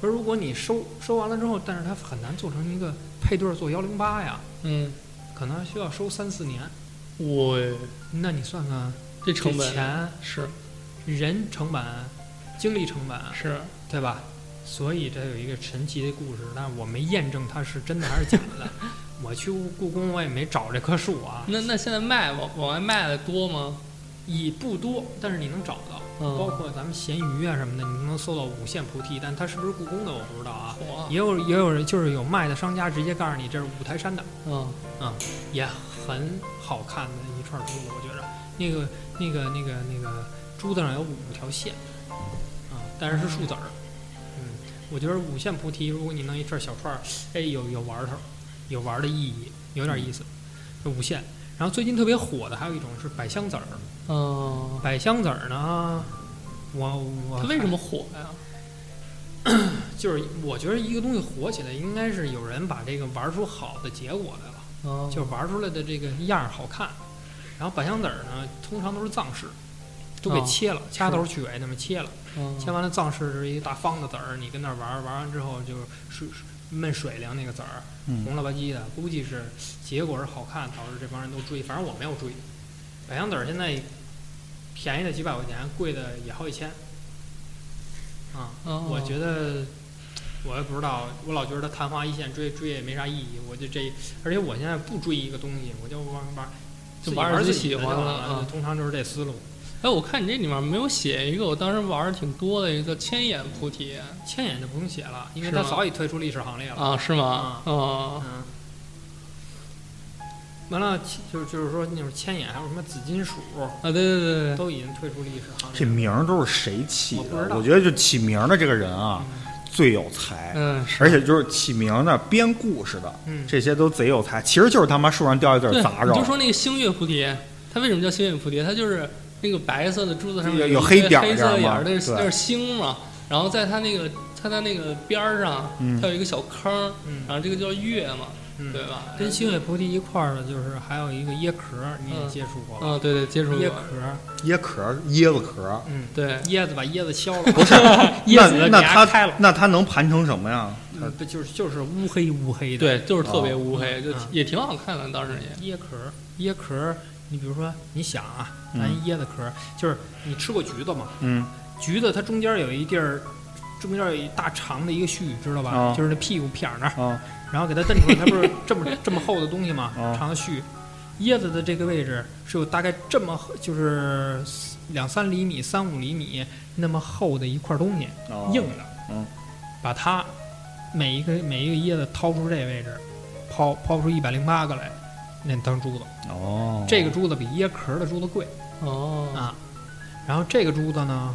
说如果你收收完了之后，但是它很难做成一个配对儿做幺零八呀，嗯，可能需要收三四年。我那你算算，这成本钱、是人成本、精力成本，是，对吧？所以这有一个神奇的故事，但是我没验证它是真的还是假的。[LAUGHS] 我去故宫，我也没找这棵树啊，那那现在卖往往外卖的多吗？也不多，但是你能找到。嗯。包括咱们闲鱼啊什么的，你能搜到五线菩提，但它是不是故宫的我不知道啊。嚯。也有也有人就是有卖的商家直接告诉你这是五台山的，嗯。也很好看的一串珠子，我觉着。那个那个那个那个珠子上有五条线，啊，但是是树籽儿，嗯，我觉得五线菩提，如果你弄一串小串儿，哎，有有玩头，有玩的意义，有点意思，这五线。然后最近特别火的还有一种是百香籽儿，嗯，百香籽儿呢，我我它为什么火呀？[CLEARS THROAT] 就是我觉得一个东西火起来，应该是有人把这个玩出好的结果来了。哦，就玩出来的这个样儿好看。然后百香籽儿呢，通常都是藏式，都给哦切了，掐头去尾那么切了。嗯切完了藏式是一个大方的籽儿，你跟那儿玩儿，玩完之后就是焖水凉那个籽儿，嗯红了吧唧的，估计是结果是好看，导致这帮人都追。反正我没有追。百香籽儿现在便宜的几百块钱，贵的也好几千。啊，哦我觉得。我也不知道，我老觉得它昙花一现，追追也没啥意义。我就这，而且我现在不追一个东西，我就玩玩，就玩儿自己喜欢了。嗯通常就是这思路。哎，我看你这里面没有写一个，我当时玩的挺多的一个千眼菩提千眼就不用写了，因为它早已退出历史行列了。啊，是吗？哦，嗯。完了，就是就是说那种千眼，还有什么紫金鼠，啊，对对对对，都已经退出历史行这。名儿都是谁起的？我不知道我觉得就起名儿的这个人啊，最有才，嗯，是而且就是起名儿的、编故事的，嗯，这些都贼有才。其实就是他妈树上掉一对，个杂肉你就，说那个星月菩提，它为什么叫星月菩提？它就是那个白色的珠子上面有有黑点儿黑色眼儿，那是那是星嘛。然后在它那个它在那个边儿上，嗯它有一个小坑然后这个叫月嘛，嗯对吧？跟星月菩提一块儿的，就是还有一个椰壳，你也嗯接触过吧？嗯，对对，接触过椰过，壳，椰壳儿、椰子壳儿。嗯，对，椰子把椰子削了，不是，[LAUGHS] 椰子给那那它它开了，那它能盘成什么呀？嗯不就是就是乌黑乌黑的，对，就是特别哦乌黑，就嗯也挺好看的，当时也。椰壳儿，椰壳儿，你比如说，你想啊，咱嗯椰子壳儿，就是你吃过橘子吗？嗯，橘子它中间有一地儿，中间有一大长的一个须，知道吧？啊。就是那屁股片儿那儿，啊，然后给它蹬出来，它不是这么这么厚的东西吗？啊。长的须，椰子的这个位置是有大概这么厚就是两三厘米、三五厘米那么厚的一块东西，哦硬的，嗯，把它每一个每一个椰子掏出这位置，抛抛出一百零八个来，那当珠子。哦，这个珠子比椰壳的珠子贵。哦，啊。然后这个珠子呢，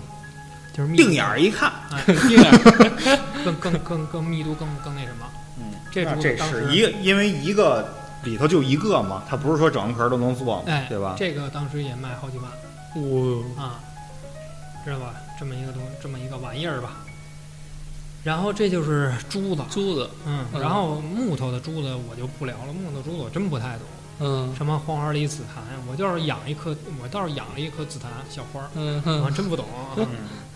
就是密定眼儿一看，啊，[LAUGHS] 定眼儿更更更更密度更更那什么。嗯，这那这珠子是一个，因为一个里头就一个嘛，它不是说整个壳都能做嘛，哎，对吧？这个当时也卖好几万哇，啊，知道吧？这么一个东，这么一个玩意儿吧。然后这就是珠子，珠子，嗯，嗯然后木头的珠子我就不聊了，木头珠子我真不太懂。嗯什么黄花梨紫檀，我就是养一棵，我倒是养了一棵紫檀小花儿，嗯我还，真不懂。[LAUGHS] 嗯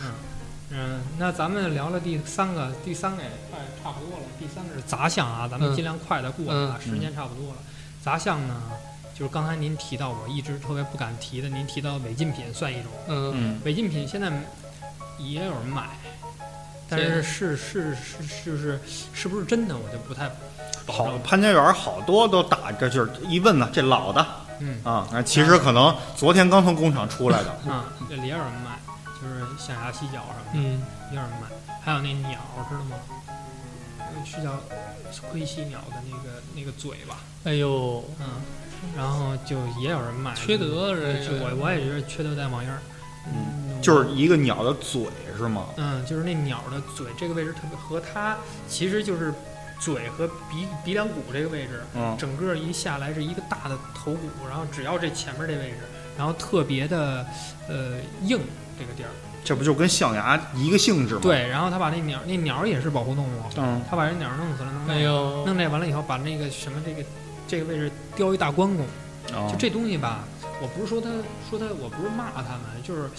嗯嗯，那咱们聊了第三个，第三个也快差不多了。第三个是杂项啊，咱们嗯尽量快的过啊，嗯时间差不多了。杂项呢，就是刚才您提到我一直特别不敢提的，您提到违禁品算一种。嗯嗯，违禁品现在也有人买，但是是是是是是是不是真的，我就不太保好，潘家园好多都打着，就是一问呢，这老的。嗯。啊，那其实可能昨天刚从工厂出来的，啊，这里也有人卖，就是象牙犀角什么的。嗯，也有人卖，还有那鸟知道吗？那是叫灰犀鸟的那个那个嘴吧，哎呦，嗯，然后就也有人卖，缺德这是我，我也觉得缺德带网印儿，嗯，就是一个鸟的嘴是吗？嗯，就是那鸟的嘴这个位置特别和它其实就是嘴和鼻鼻梁骨这个位置，嗯，整个一下来是一个大的头骨，然后只要这前面这位置，然后特别的呃硬这个地儿，这不就跟象牙一个性质吗？，对，然后他把那鸟那鸟也是保护动物，嗯，他把人鸟弄死了，弄那哎呦，弄这完了以后，把那个什么这个这个位置雕一大关公，哦。就这东西吧，我不是说他说他，我不是骂他们，就是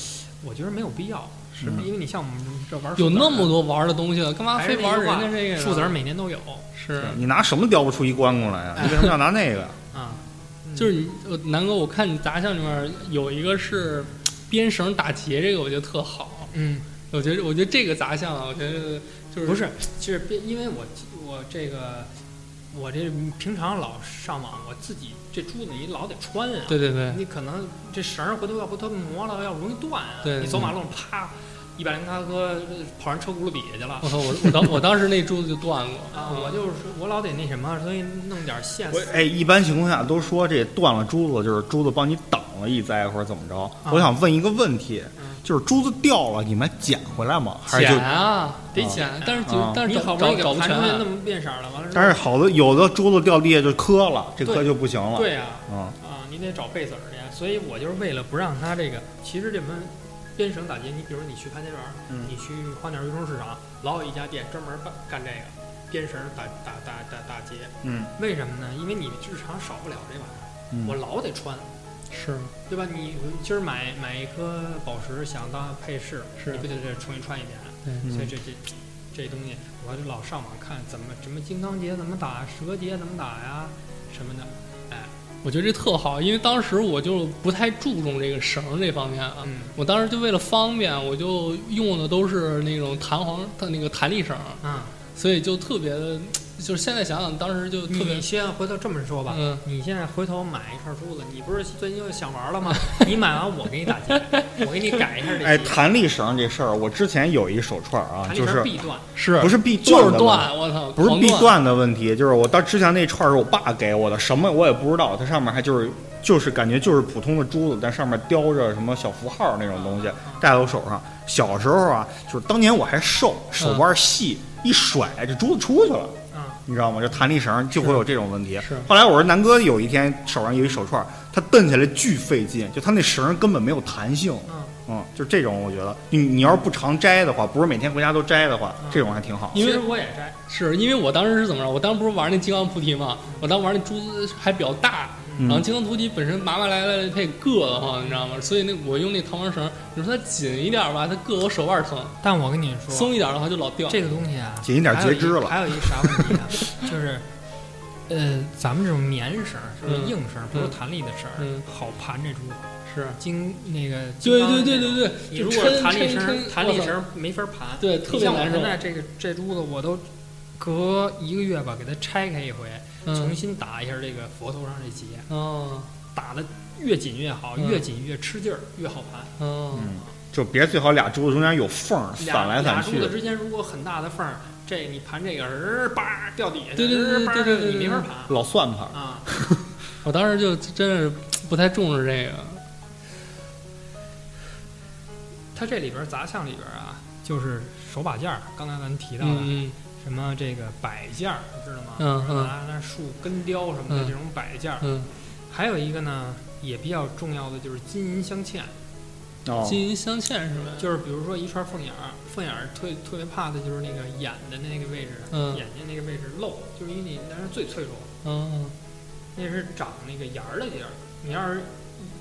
我觉得没有必要，是嗯因为你像我们这玩有那么多多玩的东西了，干嘛非玩人家这个呢？树子儿每年都有是，你拿什么雕不出一关公来呀？哎你为什么要拿那个？[LAUGHS] 啊，[LAUGHS] 嗯就是你，呃南哥，我看你杂项里面有一个是编绳打结，这个我觉得特好。嗯我觉得，我觉得这个杂项啊，我觉得就是不是，就是编因为我我这个我这平常老上网，我自己这珠子你老得穿啊。对对对，你可能这绳儿回头要不它磨了，要容易断啊。对你走马路上啪，一百零八颗跑人车轱辘底下去了我。操，我我当我当时那珠子就断过啊，我就是我老得那什么，所以弄点线我哎，一般情况下都说这断了珠子就是珠子帮你挡了一灾或者怎么着。我想问一个问题，嗯就是珠子掉了，你们捡回来吗？还是就捡？啊，得捡，但是就啊但是找你好不容易给找找不盘出来那全，么变色儿了，完了但是好多有的珠子掉地下就磕了，这磕对就不行了。对呀、啊，啊，你得找贝子儿去，所以我就是为了不让它这个，其实这门编绳打结，你比如你去潘家园你去花鸟鱼虫市场，老有一家店专门办干这个编绳打打打打打结，嗯。为什么呢？因为你日常少不了这玩意儿，嗯，我老得穿，是。对吧？你今儿买买一颗宝石想当配饰，是。你不得这重新穿一遍？所以这这这东西，我就老上网看怎么什么金刚结怎么打，蛇结怎么打呀什么的。我觉得这特好，因为当时我就不太注重这个绳这方面啊。嗯。我当时就为了方便，我就用的都是那种弹簧它那个弹力绳所以就特别的，就是现在想想，当时就特别你先回头这么说吧，嗯，你现在回头买一串珠子，你不是最近又想玩了吗？[LAUGHS] 你买完我给你打钱，我给你改一下这。哎，弹力绳这事儿，我之前有一手串啊，就是绳必断，是不是必就是断我操，不是狂必断的问题，就是我到之前那串儿是我爸给我的，什么我也不知道，它上面还就是就是感觉就是普通的珠子，但上面雕着什么小符号那种东西，戴在我手上。小时候啊，就是当年我还瘦，手腕细，一甩这珠子出去了。啊，你知道吗？就弹力绳就会有这种问题。是后来我说南哥有一天手上有一手串，他蹬起来巨费劲，就他那绳根本没有弹性。嗯嗯，就这种我觉得，你你要是不常摘的话，不是每天回家都摘的话，嗯这种还挺好。因为其实我也摘，是因为我当时是怎么着？我当时不是玩那金刚菩提吗，我当时玩那珠子还比较大，嗯然后金刚菩提本身麻麻来来的，它也硌得慌，你知道吗？所以那我用那弹簧绳，你说它紧一点吧，它硌我手腕疼；但我跟你说，松一点的话就老掉。这个东西啊，紧一点截肢了还有一啥问题啊？就是，呃，咱们这种棉绳是不是嗯硬绳，不是嗯弹力的绳，嗯好盘这珠子。是，金那个金对刚对对对对，你如果弹力绳弹力绳没法盘。对特你像我别难受现。在这个这珠子，我都隔一个月吧，给它拆开一回，重嗯新打一下这个佛头上这结，哦。打的越紧越好，嗯。越紧越吃劲儿，越好盘。哦，嗯，就别最好俩珠子中间有缝儿，散来散去俩珠。子之间如果很大的缝儿，这你盘这个人儿叭掉底下去，对对对对对对对你没法盘。老算盘，啊。我当时就真是不太重视这个。它这里边儿杂项里边啊，就是手把件儿，刚才咱提到的、嗯什么这个摆件儿，知道吗？嗯嗯拿那树根雕什么的嗯这种摆件儿。嗯还有一个呢，也比较重要的就是金银镶嵌，哦嗯，，金银镶嵌是吧？就是比如说一串凤眼儿，凤眼儿特特别怕的就是那个眼的那个位置，嗯眼睛那个位置漏，就是因为你那是最脆弱，嗯那是长那个眼儿的地儿，你要是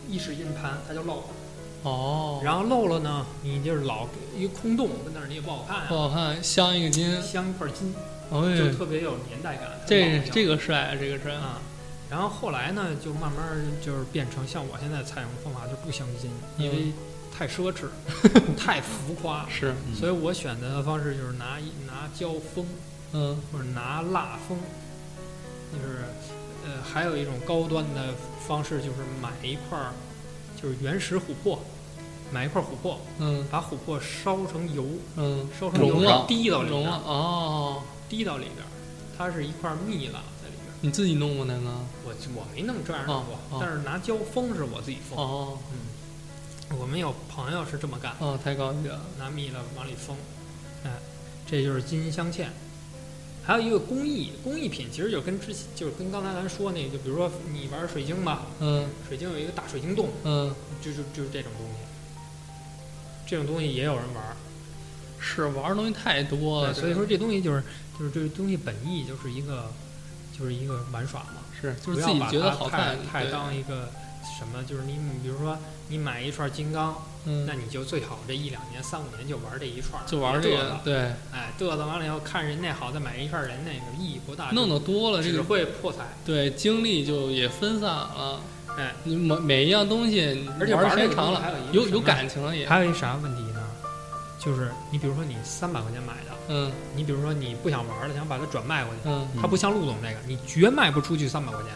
一一使劲盘，它就漏了。哦，然后漏了呢，你就是老一个空洞跟那儿，你也不好看不啊。好看，镶一个金，镶一块金，哦就特别有年代感。这这这个帅，这个帅，啊，然后后来呢，就慢慢就是变成像我现在采用的方法，就不镶金，因为太奢侈，[LAUGHS] 太浮夸，是，嗯。所以我选择的方式就是拿一拿胶封嗯。或者拿蜡封，就是呃，还有一种高端的方式就是买一块儿就是原始琥珀，买一块儿琥珀，嗯把琥珀烧成油，嗯，烧成油滴到里边哦，滴到里边儿，它是一块蜜蜡在里边儿。你自己弄过那个？我我没弄这样弄过，但是拿胶封是我自己封。哦嗯，我们有朋友是这么干，哦，太高级了，拿蜜了往里封，哎，这就是金银镶嵌。还有一个工艺工艺品，其实就跟之前就是跟刚才咱说那个，就比如说你玩水晶吧，嗯。水晶有一个大水晶洞，嗯，就是就是这种东西。这种东西也有人玩儿，是玩的东西太多了，所以说这东西就是就是这东西本意就是一个就是一个玩耍嘛，是就是自己觉得好看，太对。当一个什么，就是你你比如说你买一串金刚，嗯那，你就最好这一两年、三五年就玩这一串，就玩这个对，哎，嘚瑟完了以后，看人那好，再买一串人那个意义不大，弄得多了，这只个会破财。对精力就也分散了。哎，你每每一样东西，而且玩时间长了，有有感情了也。还有一啥问题呢？就是你比如说你三百块钱买的，嗯你比如说你不想玩了，想把它转卖过去，嗯它不像陆总这个，你绝卖不出去三百块钱，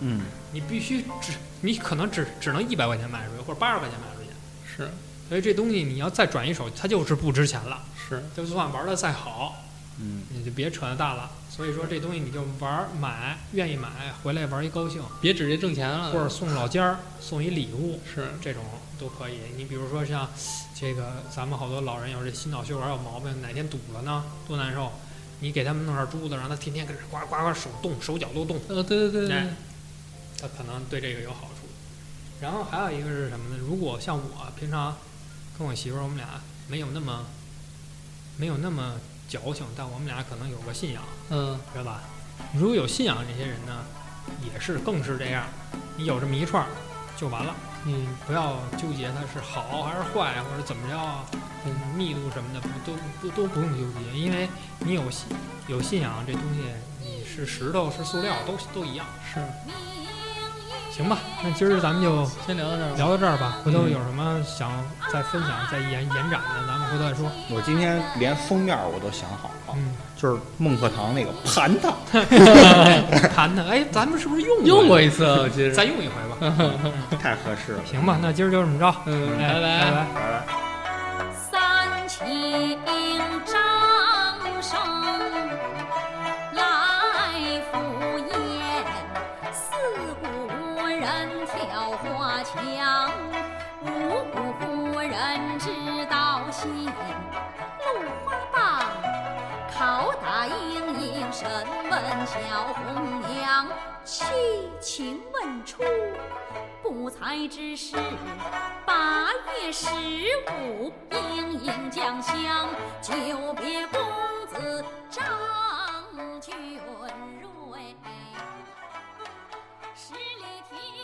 嗯，你必须只你可能只只能一百块钱卖出去，或者八十块钱卖出去。是所以这东西你要再转一手，它就是不值钱了。是，就算玩的再好，嗯，你就别扯那大了。所以说这东西你就玩买，愿意买回来玩一高兴，别指着挣钱了，或者送老家儿 [LAUGHS] 送一礼物，是这种都可以。你比如说像这个，咱们好多老人有这心脑血管有毛病，哪天堵了呢，多难受。你给他们弄点珠子，让他天天跟着呱呱呱手动，手脚都动，呃对对对对哎，他可能对这个有好处。然后还有一个是什么呢？如果像我平常跟我媳妇儿，我们俩没有那么没有那么矫情，但我们俩可能有个信仰，嗯知道吧？如果有信仰这些人呢，也是更是这样。你有这么一串儿就完了，嗯不要纠结它是好还是坏，或者怎么着啊，嗯密度什么的不都不都不用纠结，因为你有信有信仰这东西，你是石头是塑料都都一样，是，行吧？那今儿咱们就先聊到这儿吧，聊到这儿吧，回头嗯有什么想再分享、再延延展的，咱们回头再说。我今天连封面我都想好了，嗯，就是孟鹤堂那个盘它，谈谈，哎，咱们是不是用用过一次，我记得，再用一回吧？[LAUGHS] 太合适了。行吧，那今儿就这么着，嗯，哎拜拜拜。拜拜。三请掌声金露花棒，拷打莺莺，审问小红娘，七情问出，不才之事，八月十五，莺莺将香，久别公子张君瑞。十里亭。